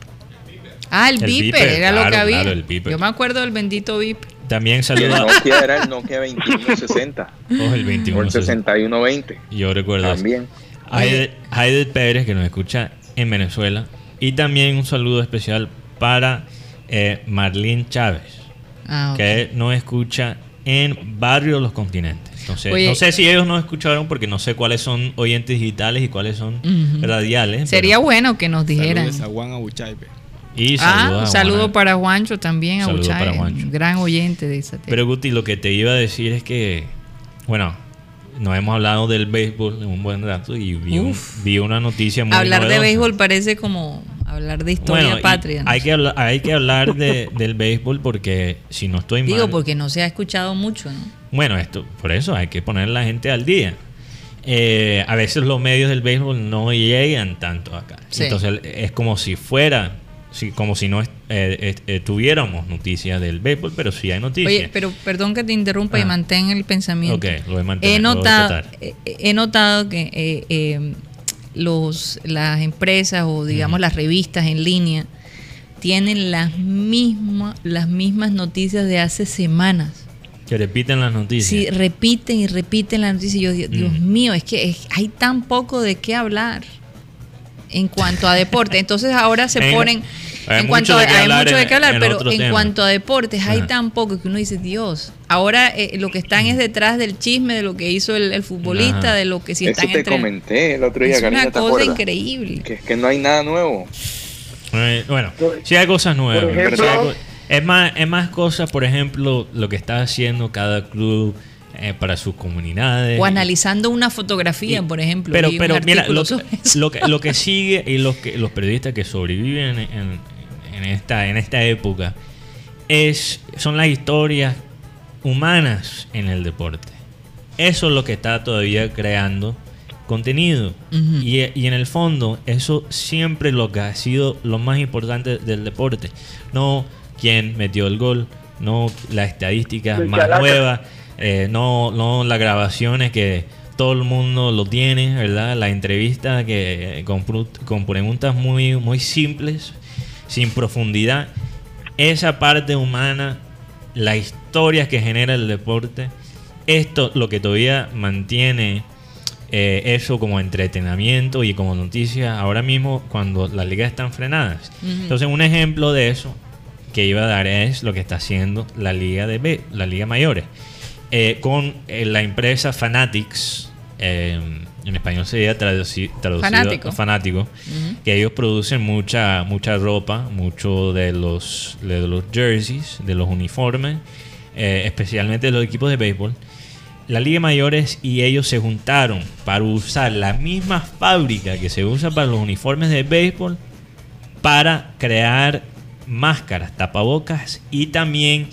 Ah, el, el Viper, Viper, era lo que había. claro, el Viper. Yo me acuerdo del bendito Viper. También Y el saluda Nokia era el Nokia 2160 oh, el o 21. el 6120 Yo recuerdo también. Haide, Haide Pérez, que nos escucha en Venezuela. Y también un saludo especial para eh, Marlene Chávez, Ah, que nos escucha en Barrio Los Continentes. Entonces, Oye. no sé si ellos nos escucharon porque no sé cuáles son oyentes digitales y cuáles son radiales. Sería bueno que nos dijeran. Saludos a Juan Abuchaipe. Y Ah, saludos un a saludo para Juancho también, a Saludo Uchay, para Juancho. un gran oyente de esa Pero Guti, lo que te iba a decir es que, bueno, nos hemos hablado del béisbol en un buen rato y vi, un- vi una noticia muy Hablar de béisbol parece como hablar de historia Bueno, patria. ¿no? hay, que hablar, hay que hablar de- del béisbol porque si no estoy Digo, mal... porque no se ha escuchado mucho, ¿no? Bueno, esto, por eso hay que poner a la gente al día. Eh, a veces los medios del béisbol no llegan tanto acá. Sí. Entonces es como si fuera, como si no eh, eh, eh, tuviéramos noticias del béisbol, pero sí hay noticias. Oye, pero perdón que te interrumpa y Ah. mantén el pensamiento. Ok, lo He lo voy a notado, tratar. eh, he notado que eh, eh, los, las empresas o digamos las revistas en línea tienen las mismas, las mismas noticias de hace semanas. Que repiten las Sí, noticias. repiten y repiten la noticia. Y yo, Dios, Dios Mm. mío, es que es- hay tan poco de qué hablar en cuanto a deporte. Entonces ahora se ponen. Hay en mucho cuanto a, de qué hay hablar mucho de qué hablar, en pero en tema. cuanto a deportes hay Ajá. tan poco que uno dice, Dios, ahora eh, lo que están es detrás del chisme de lo que hizo el, el futbolista, Ajá. de lo que si Eso están te entre... comenté el otro día, Es Karina, una ¿te cosa acuerdas? increíble. Que es que no hay nada nuevo. Eh, Bueno, sí hay cosas nuevas. Por ejemplo- sí hay co- es, más, es más cosas, por ejemplo, lo que está haciendo cada club eh, para sus comunidades. O analizando una fotografía, Y- por ejemplo. Pero, pero mira, lo, que, lo que sigue y los, que, los periodistas que sobreviven en, en esta, en esta época es, son las historias humanas en el deporte. Eso es lo que está todavía creando contenido. Y, y en el fondo, eso siempre lo que ha sido lo más importante del deporte. No quién metió el gol, no la estadística El más chalaca. nueva, eh, no, no las grabaciones que todo el mundo lo tiene, ¿verdad? La entrevista que eh, con, con preguntas muy, muy simples, sin profundidad. Esa parte humana las historias que genera el deporte, esto lo que todavía mantiene eh, eso como entretenimiento y como noticia ahora mismo cuando las ligas están frenadas. Entonces un ejemplo de eso que iba a dar es lo que está haciendo la liga de B, la liga mayores, eh, con eh, la empresa Fanatics. En español sería traducido fanático, fanático que ellos producen mucha mucha ropa, mucho de los de los jerseys, de los uniformes, especialmente de los equipos de béisbol. La Liga Mayores y ellos se juntaron para usar la misma fábrica que se usa para los uniformes de béisbol para crear máscaras, tapabocas y también,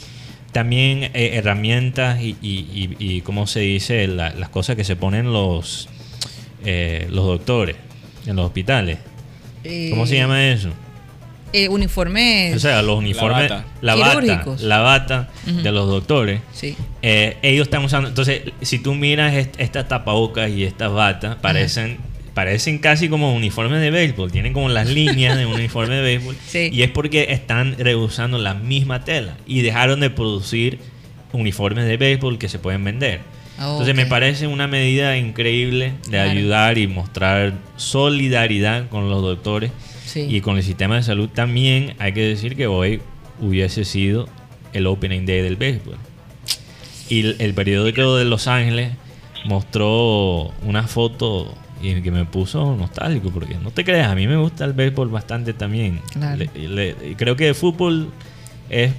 también eh, herramientas y, y, ¿cómo se dice? las cosas que se ponen los, eh, los doctores en los hospitales. ¿Cómo se eh, llama eso? eh, uniformes. O sea, los uniformes. La bata. La bata, de los doctores. Sí. Eh, ellos están usando. Entonces, si tú miras estas tapabocas y estas batas, parecen. Parecen casi como uniformes de béisbol, tienen como las líneas de un [LAUGHS] uniforme de béisbol. Y es porque están reusando la misma tela y dejaron de producir uniformes de béisbol que se pueden vender. Entonces me parece una medida increíble de ayudar y mostrar solidaridad con los doctores y con el sistema de salud. También hay que decir que hoy hubiese sido el opening day del béisbol. Y el, periódico de Los Ángeles mostró una foto y que me puso nostálgico porque no te creas, a mí me gusta el béisbol bastante también. creo que el fútbol es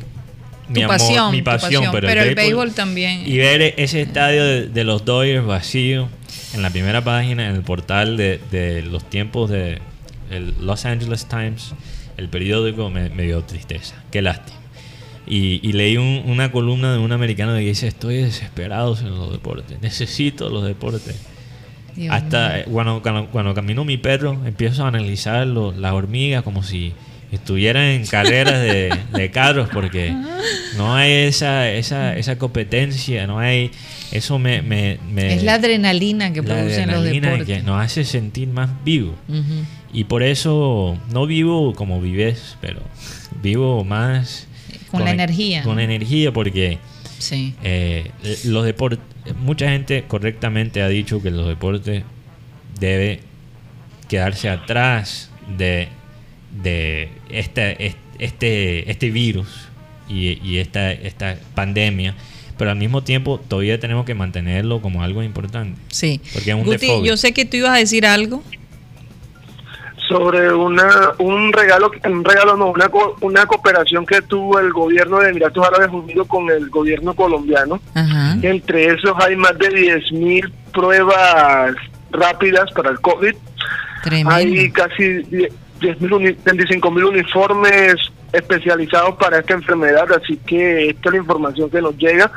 mi, pasión, mi pasión, pero, el, béisbol, también. Y ver ese estadio de, los Dodgers vacío en la primera página, en el portal de, de los tiempos de, el Los Angeles Times, el periódico, me, dio tristeza. Qué lástima. Y, leí una columna de un americano que dice, estoy desesperado en los deportes, necesito los deportes. Hasta eh, cuando, cuando, camino mi perro, empiezo a analizar las hormigas como si estuvieran en carreras de, carros, porque no hay esa, esa, esa competencia, no hay... Eso me, me, es la adrenalina que producen los deportes. que nos hace sentir más vivos. Y por eso no vivo como vives, pero vivo más... Con, la energía. Con energía porque sí. Eh, los deportes... Mucha gente correctamente ha dicho que los deportes debe quedarse atrás de, de este, este, este virus y, esta, esta pandemia pero al mismo tiempo todavía tenemos que mantenerlo como algo importante. Sí. Porque es un yo sé que tú ibas a decir algo. Sobre una un regalo un regalo no una una cooperación que tuvo el gobierno de Emiratos Árabes Unidos con el gobierno colombiano. Entre esos hay más de 10.000 pruebas rápidas para el COVID. Hay casi 10.000 mil uniformes especializados para esta enfermedad así que esta es la información que nos llega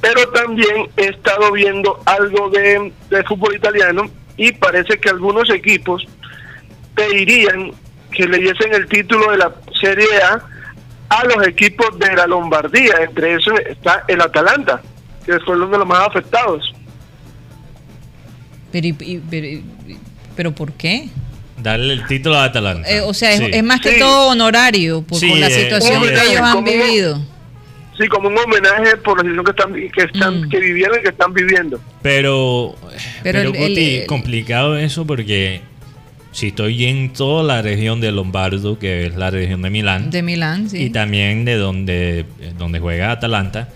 pero también he estado viendo algo de, de fútbol italiano y parece que algunos equipos pedirían que le diesen el título de la Serie A a los equipos de la Lombardía, entre esos está el Atalanta, que fue uno de los más afectados. Pero, pero, ¿por qué? Darle el título a Atalanta. Eh, o sea, es, más que todo honorario por, la eh, situación que ellos han vivido. sí, como un homenaje por la situación que están que están mm. que vivieron y que están viviendo. Pero, pero, complicado eso porque si estoy en toda la región de Lombardo, que es la región de Milán. De Milán, sí. Y también de donde, donde juega Atalanta,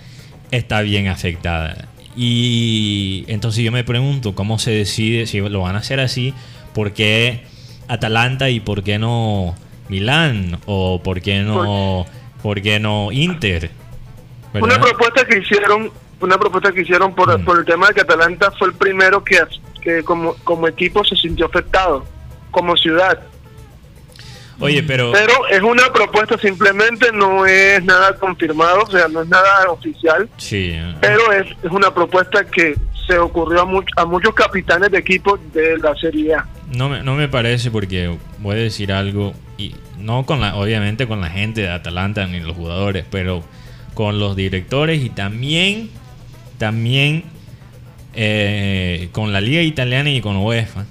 está bien afectada. Y entonces yo me pregunto cómo se decide, si lo van a hacer así, ¿por qué Atalanta y por qué no Milán? ¿O por qué no, por qué no Inter? Una propuesta que hicieron, una propuesta que hicieron por, mm. por el tema de que Atalanta fue el primero que, que como, como equipo se sintió afectado como ciudad. Oye, pero... Pero es una propuesta simplemente, no es nada confirmado, o sea, no es nada oficial. Sí. Pero es, es una propuesta que se ocurrió a, a muchos capitanes de equipos de la Serie A. No me, no me parece porque voy a decir algo, y no con la, obviamente con la gente de Atalanta ni los jugadores, pero con los directores y también, también eh, con la Liga Italiana y con UEFA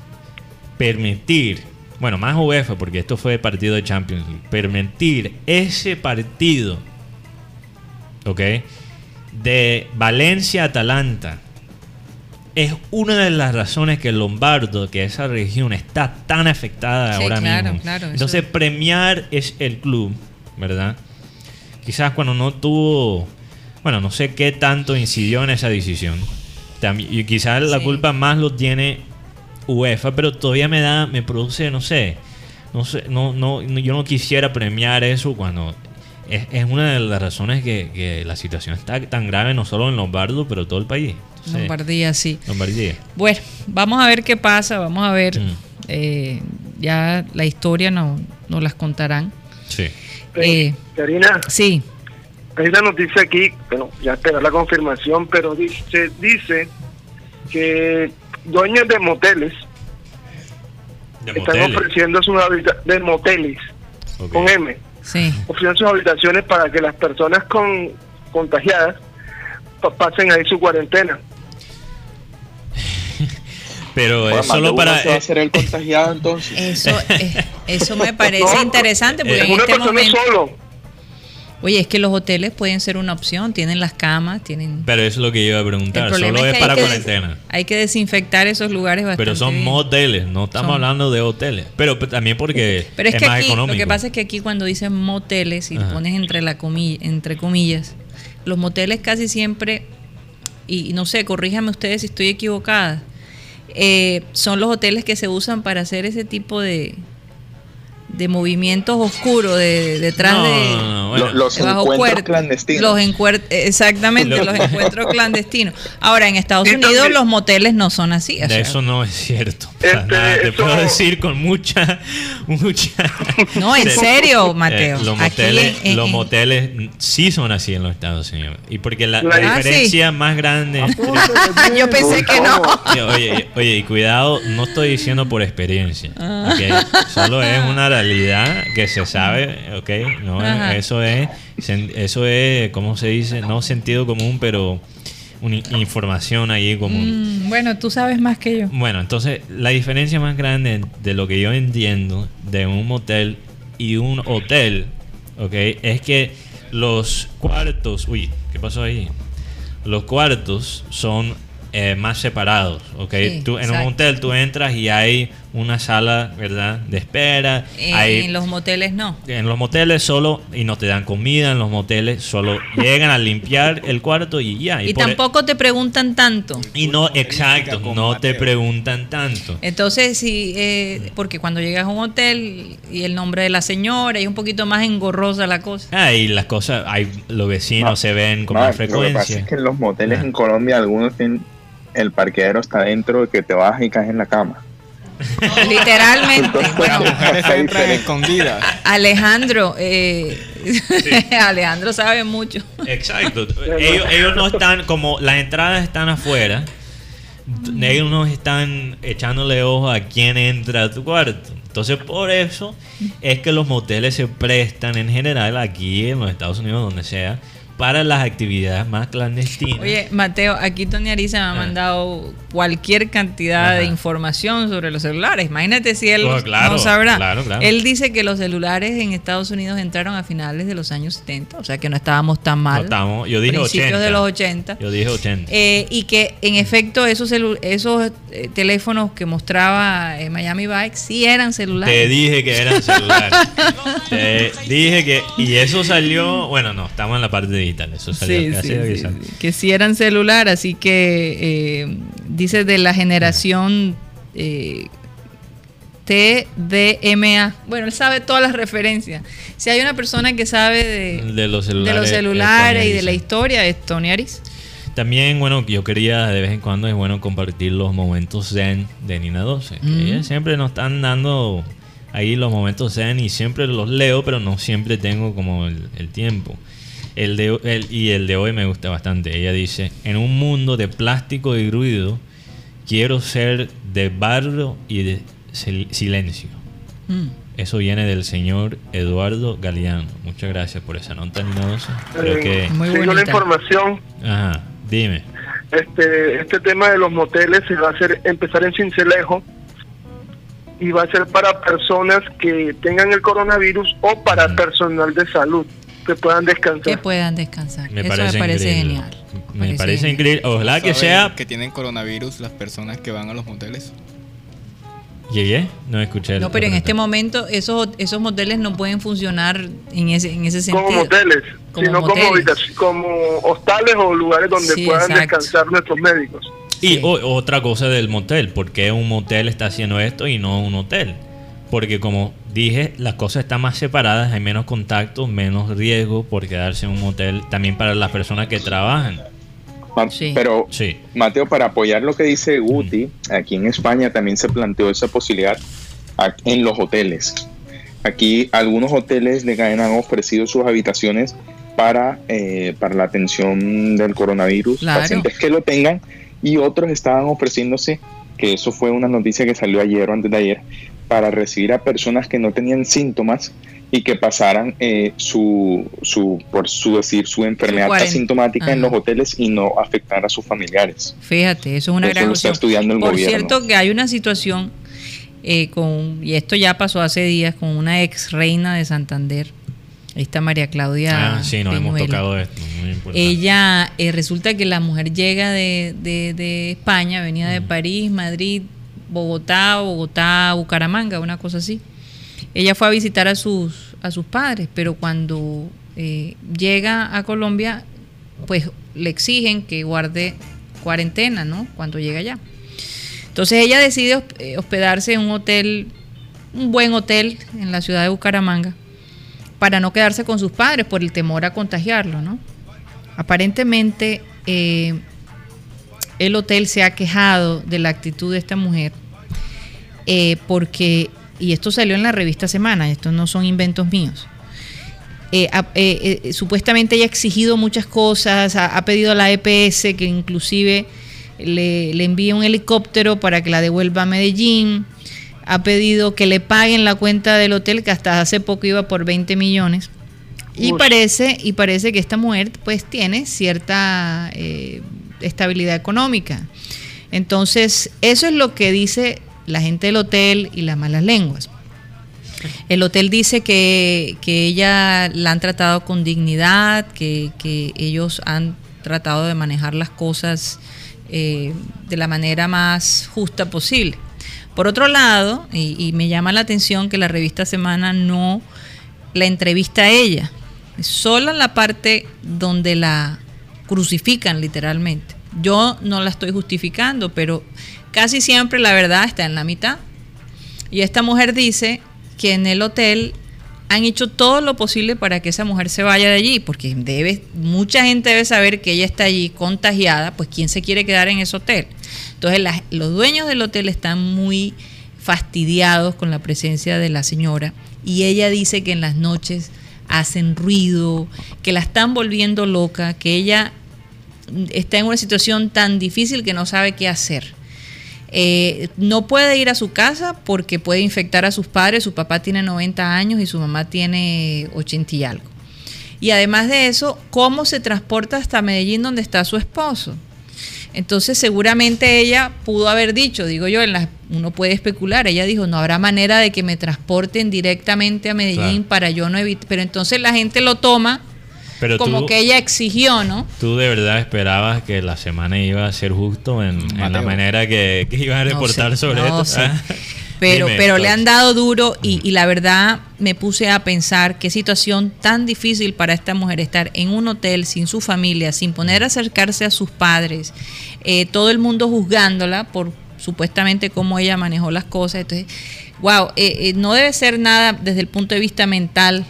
permitir, bueno, más UEFA, porque esto fue partido de Champions League, permitir ese partido ¿ok? De Valencia a Atalanta. Es una de las razones que Lombardo, que esa región está tan afectada Sí, ahora claro, mismo. claro, eso- Entonces, premiar es el club, ¿verdad? Quizás cuando no tuvo, bueno, no sé qué tanto incidió en esa decisión. También, y quizás la culpa más lo tiene UEFA, pero todavía me da, me produce, no sé, no sé, no, no, no- yo no quisiera premiar eso cuando es, es una de las razones que, que la situación está tan grave no solo en Lombardo, pero todo el país. Lombardía, sí. Lombardía. Bueno, vamos a ver qué pasa, vamos a ver. Mm. eh, ya la historia no- nos las contarán. Sí. Eh, Karina, sí, hay una noticia aquí, bueno, ya esperar la confirmación, pero dice, dice que dueños de moteles De están moteles. ofreciendo sus habita- de moteles con M, sí. ofreciendo sus habitaciones para que las personas con contagiadas pa- pasen ahí su cuarentena. Pero Bueno, es solo uno para... se va a eh, ser el contagiado entonces. Eso, eh, eso me [LAUGHS] parece No, interesante porque eh, en una este persona momento... solo. Oye, es que los hoteles pueden ser una opción, tienen las camas, tienen... Pero eso es lo que yo iba a preguntar. Solo es que para cuarentena. Hay que desinfectar esos lugares bastante Pero son bien. moteles, no estamos Son- hablando de hoteles. Pero p- también porque Pero es, es, que más aquí, económico. lo que pasa es que aquí cuando dicen moteles y Ajá. pones entre la comilla, entre comillas, los moteles casi siempre, y, y no sé, corríjame ustedes si estoy equivocada, eh, son los hoteles que se usan para hacer ese tipo de, de movimientos oscuros de, detrás No, de, no, no, bueno. Lo- los de bajo encuentros clandestinos. Los encuer- exactamente, Lo- los [LAUGHS] encuentros clandestinos. Ahora, en Estados Unidos los moteles no son así. o De sea, eso no es cierto. para Este, nada. Te eso- puedo decir con mucha, [LAUGHS] mucha. [LAUGHS] No, en serio, Eh, Mateo. los moteles, en- en- los moteles sí son así en los Estados Unidos. Y porque la, Ah, la sí. diferencia más grande. Yo pensé que no. Oye, oye, y cuidado, no estoy diciendo por experiencia, Ah. Solo es una realidad que se sabe, ¿ok? No, Ajá. eso es, eso es, ¿cómo se dice? No sentido común, pero una información ahí común. Mm, bueno, tú sabes más que yo. Bueno, entonces la diferencia más grande de lo que yo entiendo de un motel y un hotel, ¿ok? Es que los cuartos, uy, ¿qué pasó ahí? Los cuartos son eh, más separados, ¿ok? Sí, tú, en un hotel tú entras y hay una sala, ¿verdad? De espera. En, hay, en los moteles no. en los moteles solo, y no te dan comida, en los moteles solo llegan a limpiar el cuarto y ya. Y e- tampoco te preguntan tanto. y no, exacto, no te preguntan tanto. Entonces, sí, eh, porque cuando llegas a un hotel y el nombre de la señora y es un poquito más engorrosa la cosa. Ah, y las cosas, hay, los vecinos No, se ven con No, más Lo que pasa frecuencia. es que en los moteles Ah. en Colombia algunos tienen el parqueadero está dentro de que te bajas y caes en la cama. [LAUGHS] Literalmente. Bueno, Las mujeres entran escondidas. Alejandro, eh, [LAUGHS] Alejandro sabe mucho. Exacto. [LAUGHS] ellos, ellos no están, como las entradas están afuera, ellos no están echándole ojo a quién entra a tu cuarto. Entonces, por eso es que los moteles se prestan en general aquí en los Estados Unidos, donde sea, para las actividades más clandestinas. Oye, Mateo, aquí Tony Ariza me ha Ah. mandado cualquier cantidad Ajá. de información sobre los celulares. Imagínate si él Oh, claro, no sabrá. claro, claro. Él dice que los celulares en Estados Unidos entraron a finales de los años 70, o sea que no estábamos tan mal. No estamos- yo dije Principios 80. de los 80. Yo dije 80. Eh, y que en efecto esos, esos eh, teléfonos que mostraba eh, Miami Bike sí eran celulares. Te dije que eran celulares. [LAUGHS] Te dije que. Y eso salió. Bueno, no, estamos en la parte digital. Sí, sí, sí, que sí eran celular, así que eh, dice de la generación eh, TDMA. Bueno, él sabe todas las referencias. Si hay una persona que sabe de, De los de celulares. los y de la historia es Tony Aris. También, bueno, yo quería de vez en cuando es bueno compartir los momentos zen de Nina 12. que Mm. siempre nos están dando ahí los momentos zen y siempre los leo, pero no siempre tengo como el, el tiempo. El de, el- y el de hoy me gusta bastante. Ella dice, en un mundo de plástico y ruido, quiero ser de barro y de sil- silencio. Mm. Eso viene del señor Eduardo Galeano. Muchas gracias por esa nota, Nina 12. Creo Eh, que... Muy Sigo la información. Ajá, dime. Este, este tema de los moteles se va a hacer empezar en Cincelejo y va a ser para personas que tengan el coronavirus o para personal de salud. Que puedan descansar. Que puedan descansar. Me Eso parece me parece increíble. genial. Me parece increíble. Ojalá que ¿Saben sea. que tienen coronavirus las personas que van a los moteles. ¿Llegué? No escuché. No, pero en este momento esos, esos moteles no pueden funcionar en ese, en ese sentido. como moteles, Como sino como, moteles. habitaci- como hostales o lugares donde Sí, puedan exacto. descansar nuestros médicos. Y o- otra cosa del motel, ¿por qué un motel está haciendo esto y no un hotel? Porque como dije, las cosas están más separadas, hay menos contacto, menos riesgo por quedarse en un motel, también para las personas que trabajan. Ma- Pero, Sí. Mateo, para apoyar lo que dice Guti, aquí en España también se planteó esa posibilidad en los hoteles. Aquí algunos hoteles de cadena han ofrecido sus habitaciones para, eh, para la atención del coronavirus, Claro. pacientes que lo tengan, y otros estaban ofreciéndose, que eso fue una noticia que salió ayer o antes de ayer, para recibir a personas que no tenían síntomas y que pasaran eh, su, su, por su decir, su enfermedad asintomática en los hoteles y no afectar a sus familiares. Fíjate, eso es una Eso gran lo está estudiando el Por gobierno. cierto, que hay una situación eh, con, y esto ya pasó hace días, con una ex reina de Santander, esta María Claudia. Ah, sí, nos hemos tocado esto. Muy importante. Ella, eh, resulta que la mujer llega de, de- de España, venía de París, Madrid, Bogotá, Bogotá, Bucaramanga, una cosa así. Ella fue a visitar a sus, a sus padres, pero cuando eh, llega a Colombia, pues le exigen que guarde cuarentena, ¿no? Cuando llega allá. Entonces ella decide eh, hospedarse en un hotel, un buen hotel en la ciudad de Bucaramanga, para no quedarse con sus padres por el temor a contagiarlo, ¿no? Aparentemente eh, el hotel se ha quejado de la actitud de esta mujer eh, porque, y esto salió en la revista Semana, estos no son inventos míos, eh, eh, supuestamente ella ha exigido muchas cosas, ha, ha pedido a la EPS que inclusive le, le envíe un helicóptero para que la devuelva a Medellín, ha pedido que le paguen la cuenta del hotel que hasta hace poco iba por 20 millones. Y parece, y parece que esta mujer pues tiene cierta estabilidad económica. Entonces, eso es lo que dice la gente del hotel y las malas lenguas. El hotel dice que, que ella la han tratado con dignidad, que, que ellos han tratado de manejar las cosas eh, de la manera más justa posible. Por otro lado, y, y me llama la atención que la revista Semana no la entrevista a ella, sola la parte donde la crucifican literalmente. Yo no la estoy justificando, pero casi siempre la verdad está en la mitad. Y esta mujer dice que en el hotel han hecho todo lo posible para que esa mujer se vaya de allí, porque debe, mucha gente debe saber que ella está allí contagiada, pues quién se quiere quedar en ese hotel. Entonces los dueños del hotel están muy fastidiados con la presencia de la señora y ella dice que en las noches hacen ruido, que la están volviendo loca, que ella está en una situación tan difícil que no sabe qué hacer. Eh, no puede ir a su casa porque puede infectar a sus padres. Su papá tiene 90 años y su mamá tiene 80 y algo. Y además de eso, ¿cómo se transporta hasta Medellín donde está su esposo? Entonces seguramente ella pudo haber dicho, digo yo, en las, uno puede especular, ella dijo, no habrá manera de que me transporten directamente a Medellín Claro. para yo no evitar, pero entonces la gente lo toma Pero como tú, que ella exigió, ¿no? tú de verdad esperabas que la semana iba a ser justo en, en la manera que, que iban a No reportar sé, sobre no esto. sé. Pero, Dime, pero le han dado duro y, y la verdad me puse a pensar qué situación tan difícil para esta mujer estar en un hotel sin su familia, sin poder acercarse a sus padres, eh, todo el mundo juzgándola por supuestamente cómo ella manejó las cosas. Entonces, wow, eh, eh, no debe ser nada desde el punto de vista mental.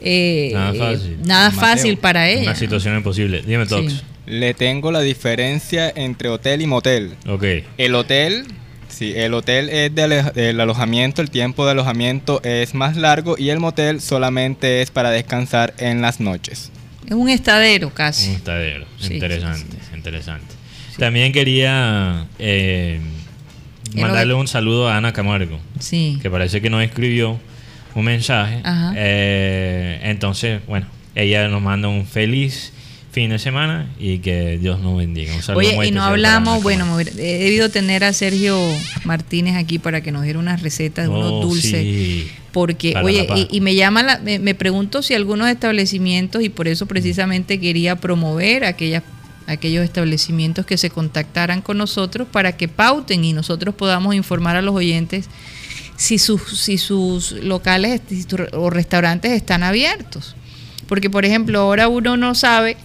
eh, Nada eh, fácil. nada Mateo, fácil para ella. Una situación imposible. Dime, Tox. Sí. Le tengo la diferencia entre hotel y motel. Ok. El hotel, sí, el hotel es de del alojamiento, el tiempo de alojamiento es más largo y el motel solamente es para descansar en las noches. Es un estadero casi. Un estadero. Sí, interesante, interesante. También quería eh, mandarle un saludo a Ana Camargo, Sí. que parece que nos escribió un mensaje. Ajá. Eh, entonces, bueno, ella nos manda un feliz fin de semana y que Dios nos bendiga. Un Oye, y no hablamos, bueno, he debido tener a Sergio Martínez aquí para que nos diera unas recetas de unos oh, dulces. Porque, oye, y, me llama, la, me, pregunto si algunos establecimientos, y por eso precisamente quería promover aquellas aquellos establecimientos que se contactaran con nosotros para que pauten y nosotros podamos informar a los oyentes si sus, si sus locales o restaurantes están abiertos. Porque, por ejemplo, ahora uno no sabe,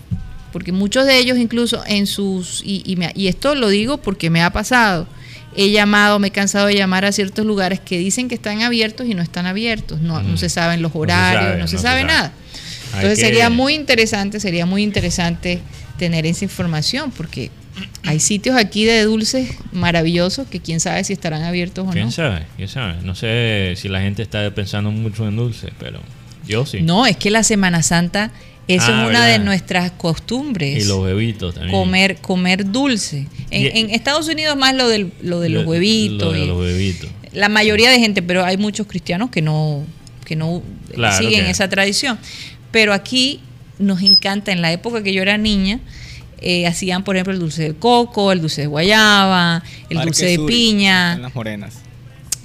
porque muchos de ellos incluso en sus, y, y, esto lo digo porque me ha pasado, he llamado, me he cansado de llamar a ciertos lugares que dicen que están abiertos y no están abiertos, no, no se saben los horarios, no se sabe, nada. Entonces sería muy interesante, sería muy interesante tener esa información porque hay sitios aquí de dulces maravillosos que quién sabe si estarán abiertos o no. ¿Quién sabe? ¿Quién sabe? No sé si la gente está pensando mucho en dulces, pero yo sí. No, es que la Semana Santa eso es ah, una de nuestras costumbres. Y los huevitos también. Comer, comer dulce. En, Estados Unidos más lo, del, lo de los huevitos. los huevitos. La mayoría de gente, pero hay muchos cristianos que no, que no siguen esa tradición. Pero aquí nos encanta, en la época que yo era niña, eh, hacían por ejemplo el dulce de coco, el dulce de guayaba, el dulce de piña. las morenas.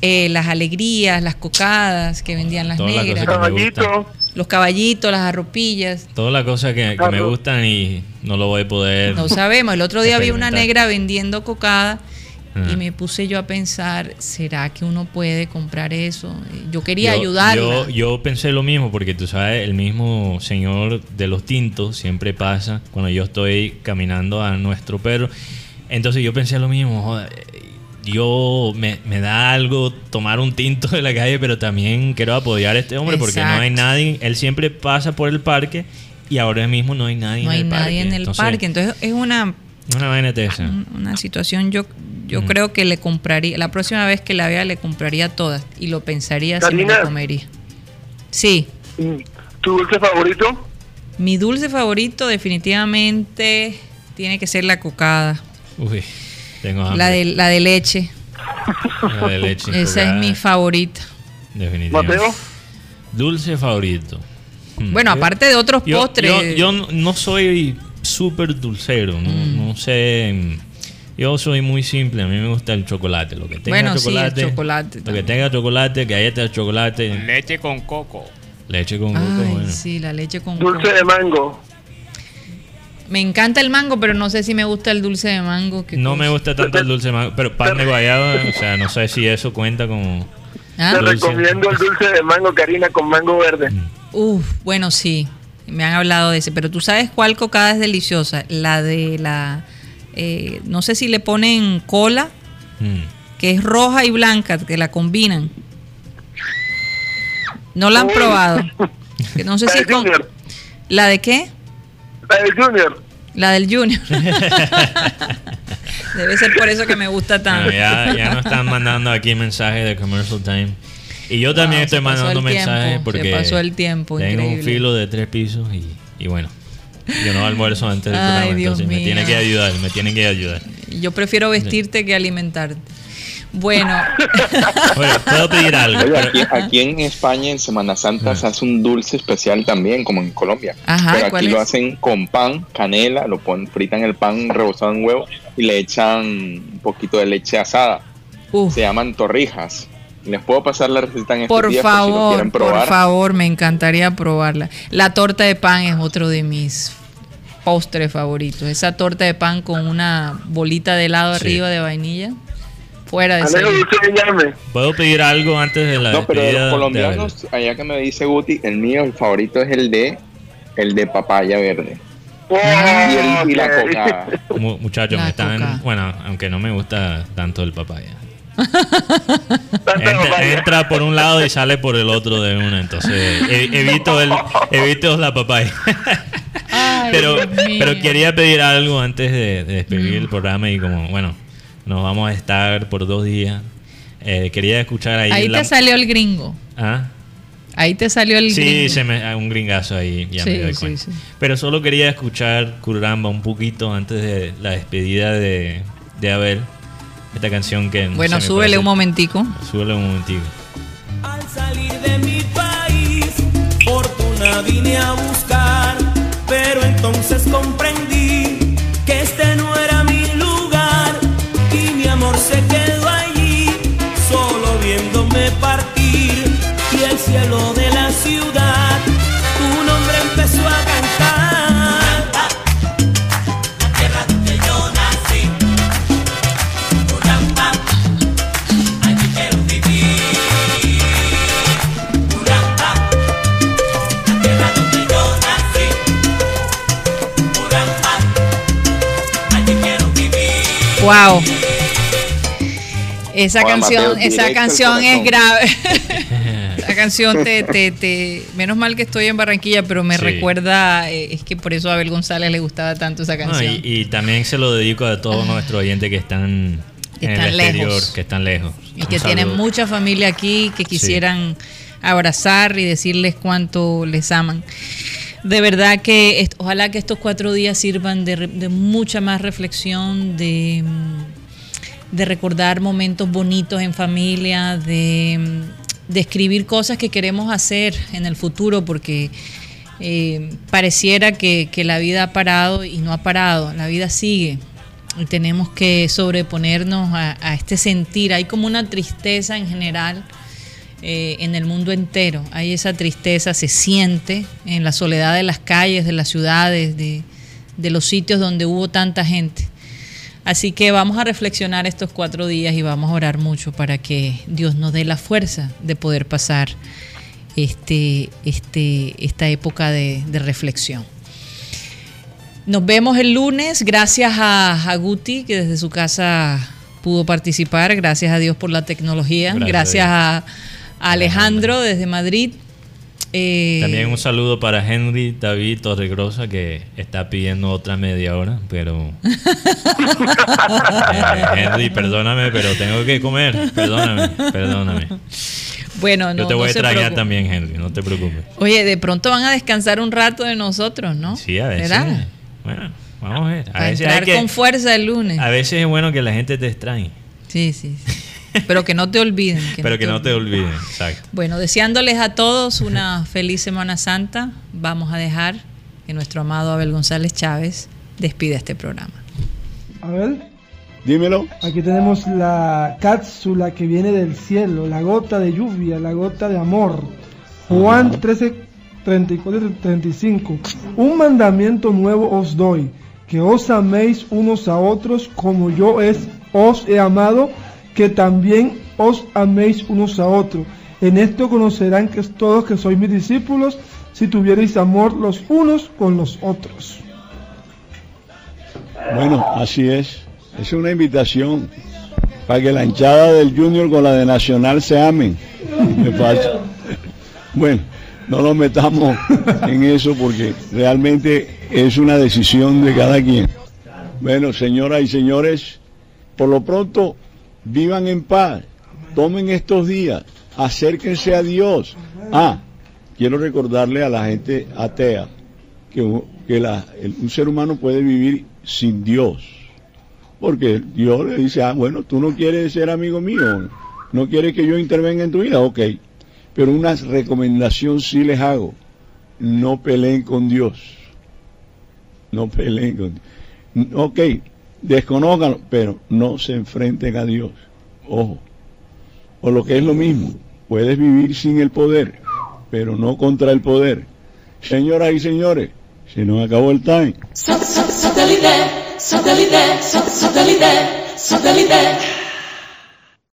Eh, las alegrías, las cocadas que vendían las negras. Los caballitos, las arropillas. Todas las cosas que, me gustan y no lo voy a poder. No sabemos. El otro día vi una negra vendiendo cocada y me puse yo a pensar, ¿será que uno puede comprar eso? Yo quería ayudar Yo, yo, pensé lo mismo porque tú sabes, el mismo señor de los tintos siempre pasa cuando yo estoy caminando a nuestro perro. Entonces yo pensé lo mismo, joder, yo me, da algo tomar un tinto de la calle, pero también quiero apoyar a este hombre porque no hay nadie, él siempre pasa por el parque y ahora mismo no hay nadie en el parque. No hay nadie en el parque, entonces es una una vaina Una situación yo yo creo que le compraría la próxima vez que la vea le compraría todas y lo pensaría si me la comería. Sí. ¿Tu dulce favorito? Mi dulce favorito definitivamente tiene que ser la cocada. Uy. La de, la de leche. La de leche. Esa es mi favorita. Definitivamente. ¿Mateo? Dulce favorito. Hmm. Bueno, aparte de otros postres. Yo, no soy súper dulcero, mm. no, sé. Yo soy muy simple, a mí me gusta el chocolate. Lo que tenga bueno, chocolate. Sí, chocolate lo que tenga chocolate, galleta de chocolate. Leche con coco. Leche con coco, bueno. Sí, la leche con Dulce de mango. Me encanta el mango, pero no sé si me gusta el dulce de mango. No me gusta tanto el dulce de mango, pero pan de guayaba, o sea, no sé si eso cuenta como... ¿Ah? Te recomiendo el dulce de mango, Karina, con mango verde. Mm. Uf, bueno, sí. Me han hablado de ese, pero tú sabes cuál cocada es deliciosa. La de la... Eh, no sé si le ponen cola, mm. que es roja y blanca, que la combinan. No la han probado. [LAUGHS] no sé si con... ¿La de qué? La del Junior. La del Junior. [LAUGHS] Debe ser por eso que me gusta tanto. ya, ya nos están mandando aquí mensajes de Commercial Time. Y yo también estoy mandando mensajes porque pasó el tiempo, tengo un filo de tres pisos y, y bueno, yo no almuerzo antes del programa, entonces me tiene que ayudar, me tienen que ayudar. Yo prefiero vestirte que alimentarte. Bueno. [LAUGHS] puedo pedir algo. aquí, en España en Semana Santa se hace un dulce especial también, como en Colombia. pero aquí lo hacen con pan, canela, lo ponen, fritan el pan rebozado en huevo y le echan un poquito de leche asada. Se llaman torrijas. Les puedo pasar la receta en este por favor, Por favor, me encantaría probarla. La torta de pan es otro de mis postres favoritos. Esa torta de pan con una bolita de helado arriba de vainilla. Fuera de serie. ¿Puedo pedir algo antes de la No, pero de los colombianos, allá que me dice Guti, el mío, el favorito es el de el de papaya verde. Oh, y, el, y, la coca. Muchachos, me están. Bueno, aunque no me gusta tanto el papaya. entra, por un lado y sale por el otro de una, entonces evito el evito la papaya. pero pero quería pedir algo antes de, de despedir el programa y como bueno nos vamos a estar por dos días. Eh, quería escuchar ahí. Ahí te salió el gringo. ¿Ah? Ahí te salió el sí, gringo. Sí, se me, un gringazo ahí, ya me doy cuenta. Pero solo quería escuchar Curramba un poquito antes de la despedida de, de Abel. Esta canción que. Bueno, súbele un momentico. Súbele un momentico. Al salir de mi país, fortuna vine a buscar, pero en entonces comprendí Wow. Esa Juan canción, Mateo, esa canción es grave. [LAUGHS] Esa canción te, te, te- menos mal que estoy en Barranquilla, pero me Sí. recuerda, eh, es que por eso a Abel González le gustaba tanto esa No, canción. y, y también se lo dedico a todos nuestros oyentes que están Que en están el exterior, lejos. que están lejos. y Un que tienen mucha familia aquí que quisieran abrazar y decirles cuánto les aman. De verdad que ojalá que estos cuatro días sirvan de, de mucha más reflexión, de, mm, de recordar momentos bonitos en familia, de, mm, de escribir cosas que queremos hacer en el futuro, porque eh, pareciera que, que la vida ha parado y no ha parado, la vida sigue. Y tenemos que sobreponernos a, a este sentir. Hay como una tristeza en general eh, en el mundo entero. Hay esa tristeza, se siente en la soledad de las calles, de las ciudades, de, de los sitios donde hubo tanta gente. Así que vamos a reflexionar estos cuatro días y vamos a orar mucho para que Dios nos dé la fuerza de poder pasar este, este, esta época de, de reflexión. Nos vemos el lunes. Gracias a, a Guti, que desde su casa pudo participar. Gracias a Dios por la tecnología. Gracias Gracias, a a, Alejandro desde Madrid. Eh, También un saludo para Henry David Torregrosa que está pidiendo otra media hora, pero [LAUGHS] Eh, Henry, perdóname, pero tengo que comer, perdóname, perdóname. bueno, no, Yo te no voy a extrañar también, Henry, no te preocupes. Oye, de pronto van a descansar un rato de nosotros, ¿no? Sí, a veces. ¿Verdad? Bueno, vamos a ver. A Para veces, entrar hay que- con fuerza el lunes. a veces es bueno que la gente te extrañe, Sí, sí. sí. Pero que no te olviden. pero que no te olviden. Exacto. Bueno, deseándoles a todos una feliz Semana Santa, vamos a dejar que nuestro amado Abel González Chávez despida este programa. A ver, Dímelo. aquí tenemos la cápsula que viene del cielo, la gota de lluvia, la gota de amor. Juan 13, 34 y 35. Un mandamiento nuevo os doy, que os améis unos a otros como yo es, os he amado, que también os améis unos a otros. En esto conocerán que todos que sois mis discípulos, si tuvierais amor los unos con los otros. Bueno, así es. Es una invitación para que la hinchada del Junior con la de Nacional se amen. Me. Bueno, no nos metamos en eso porque realmente es una decisión de cada quien. Bueno, señoras y señores, por lo pronto, vivan en paz, tomen estos días, acérquense a Dios. Ah, quiero recordarle a la gente atea que, un ser humano puede vivir sin Dios. Porque Dios le dice, ah, bueno, tú no quieres ser amigo mío, no quieres que yo intervenga en tu vida, ok. Pero una recomendación sí les hago, no peleen con Dios. No peleen con Dios. Ok, desconócanlo, pero no se enfrenten a Dios. Ojo. O lo que es lo mismo, puedes vivir sin el poder, pero no contra el poder. Señoras y señores, se nos acabó el time.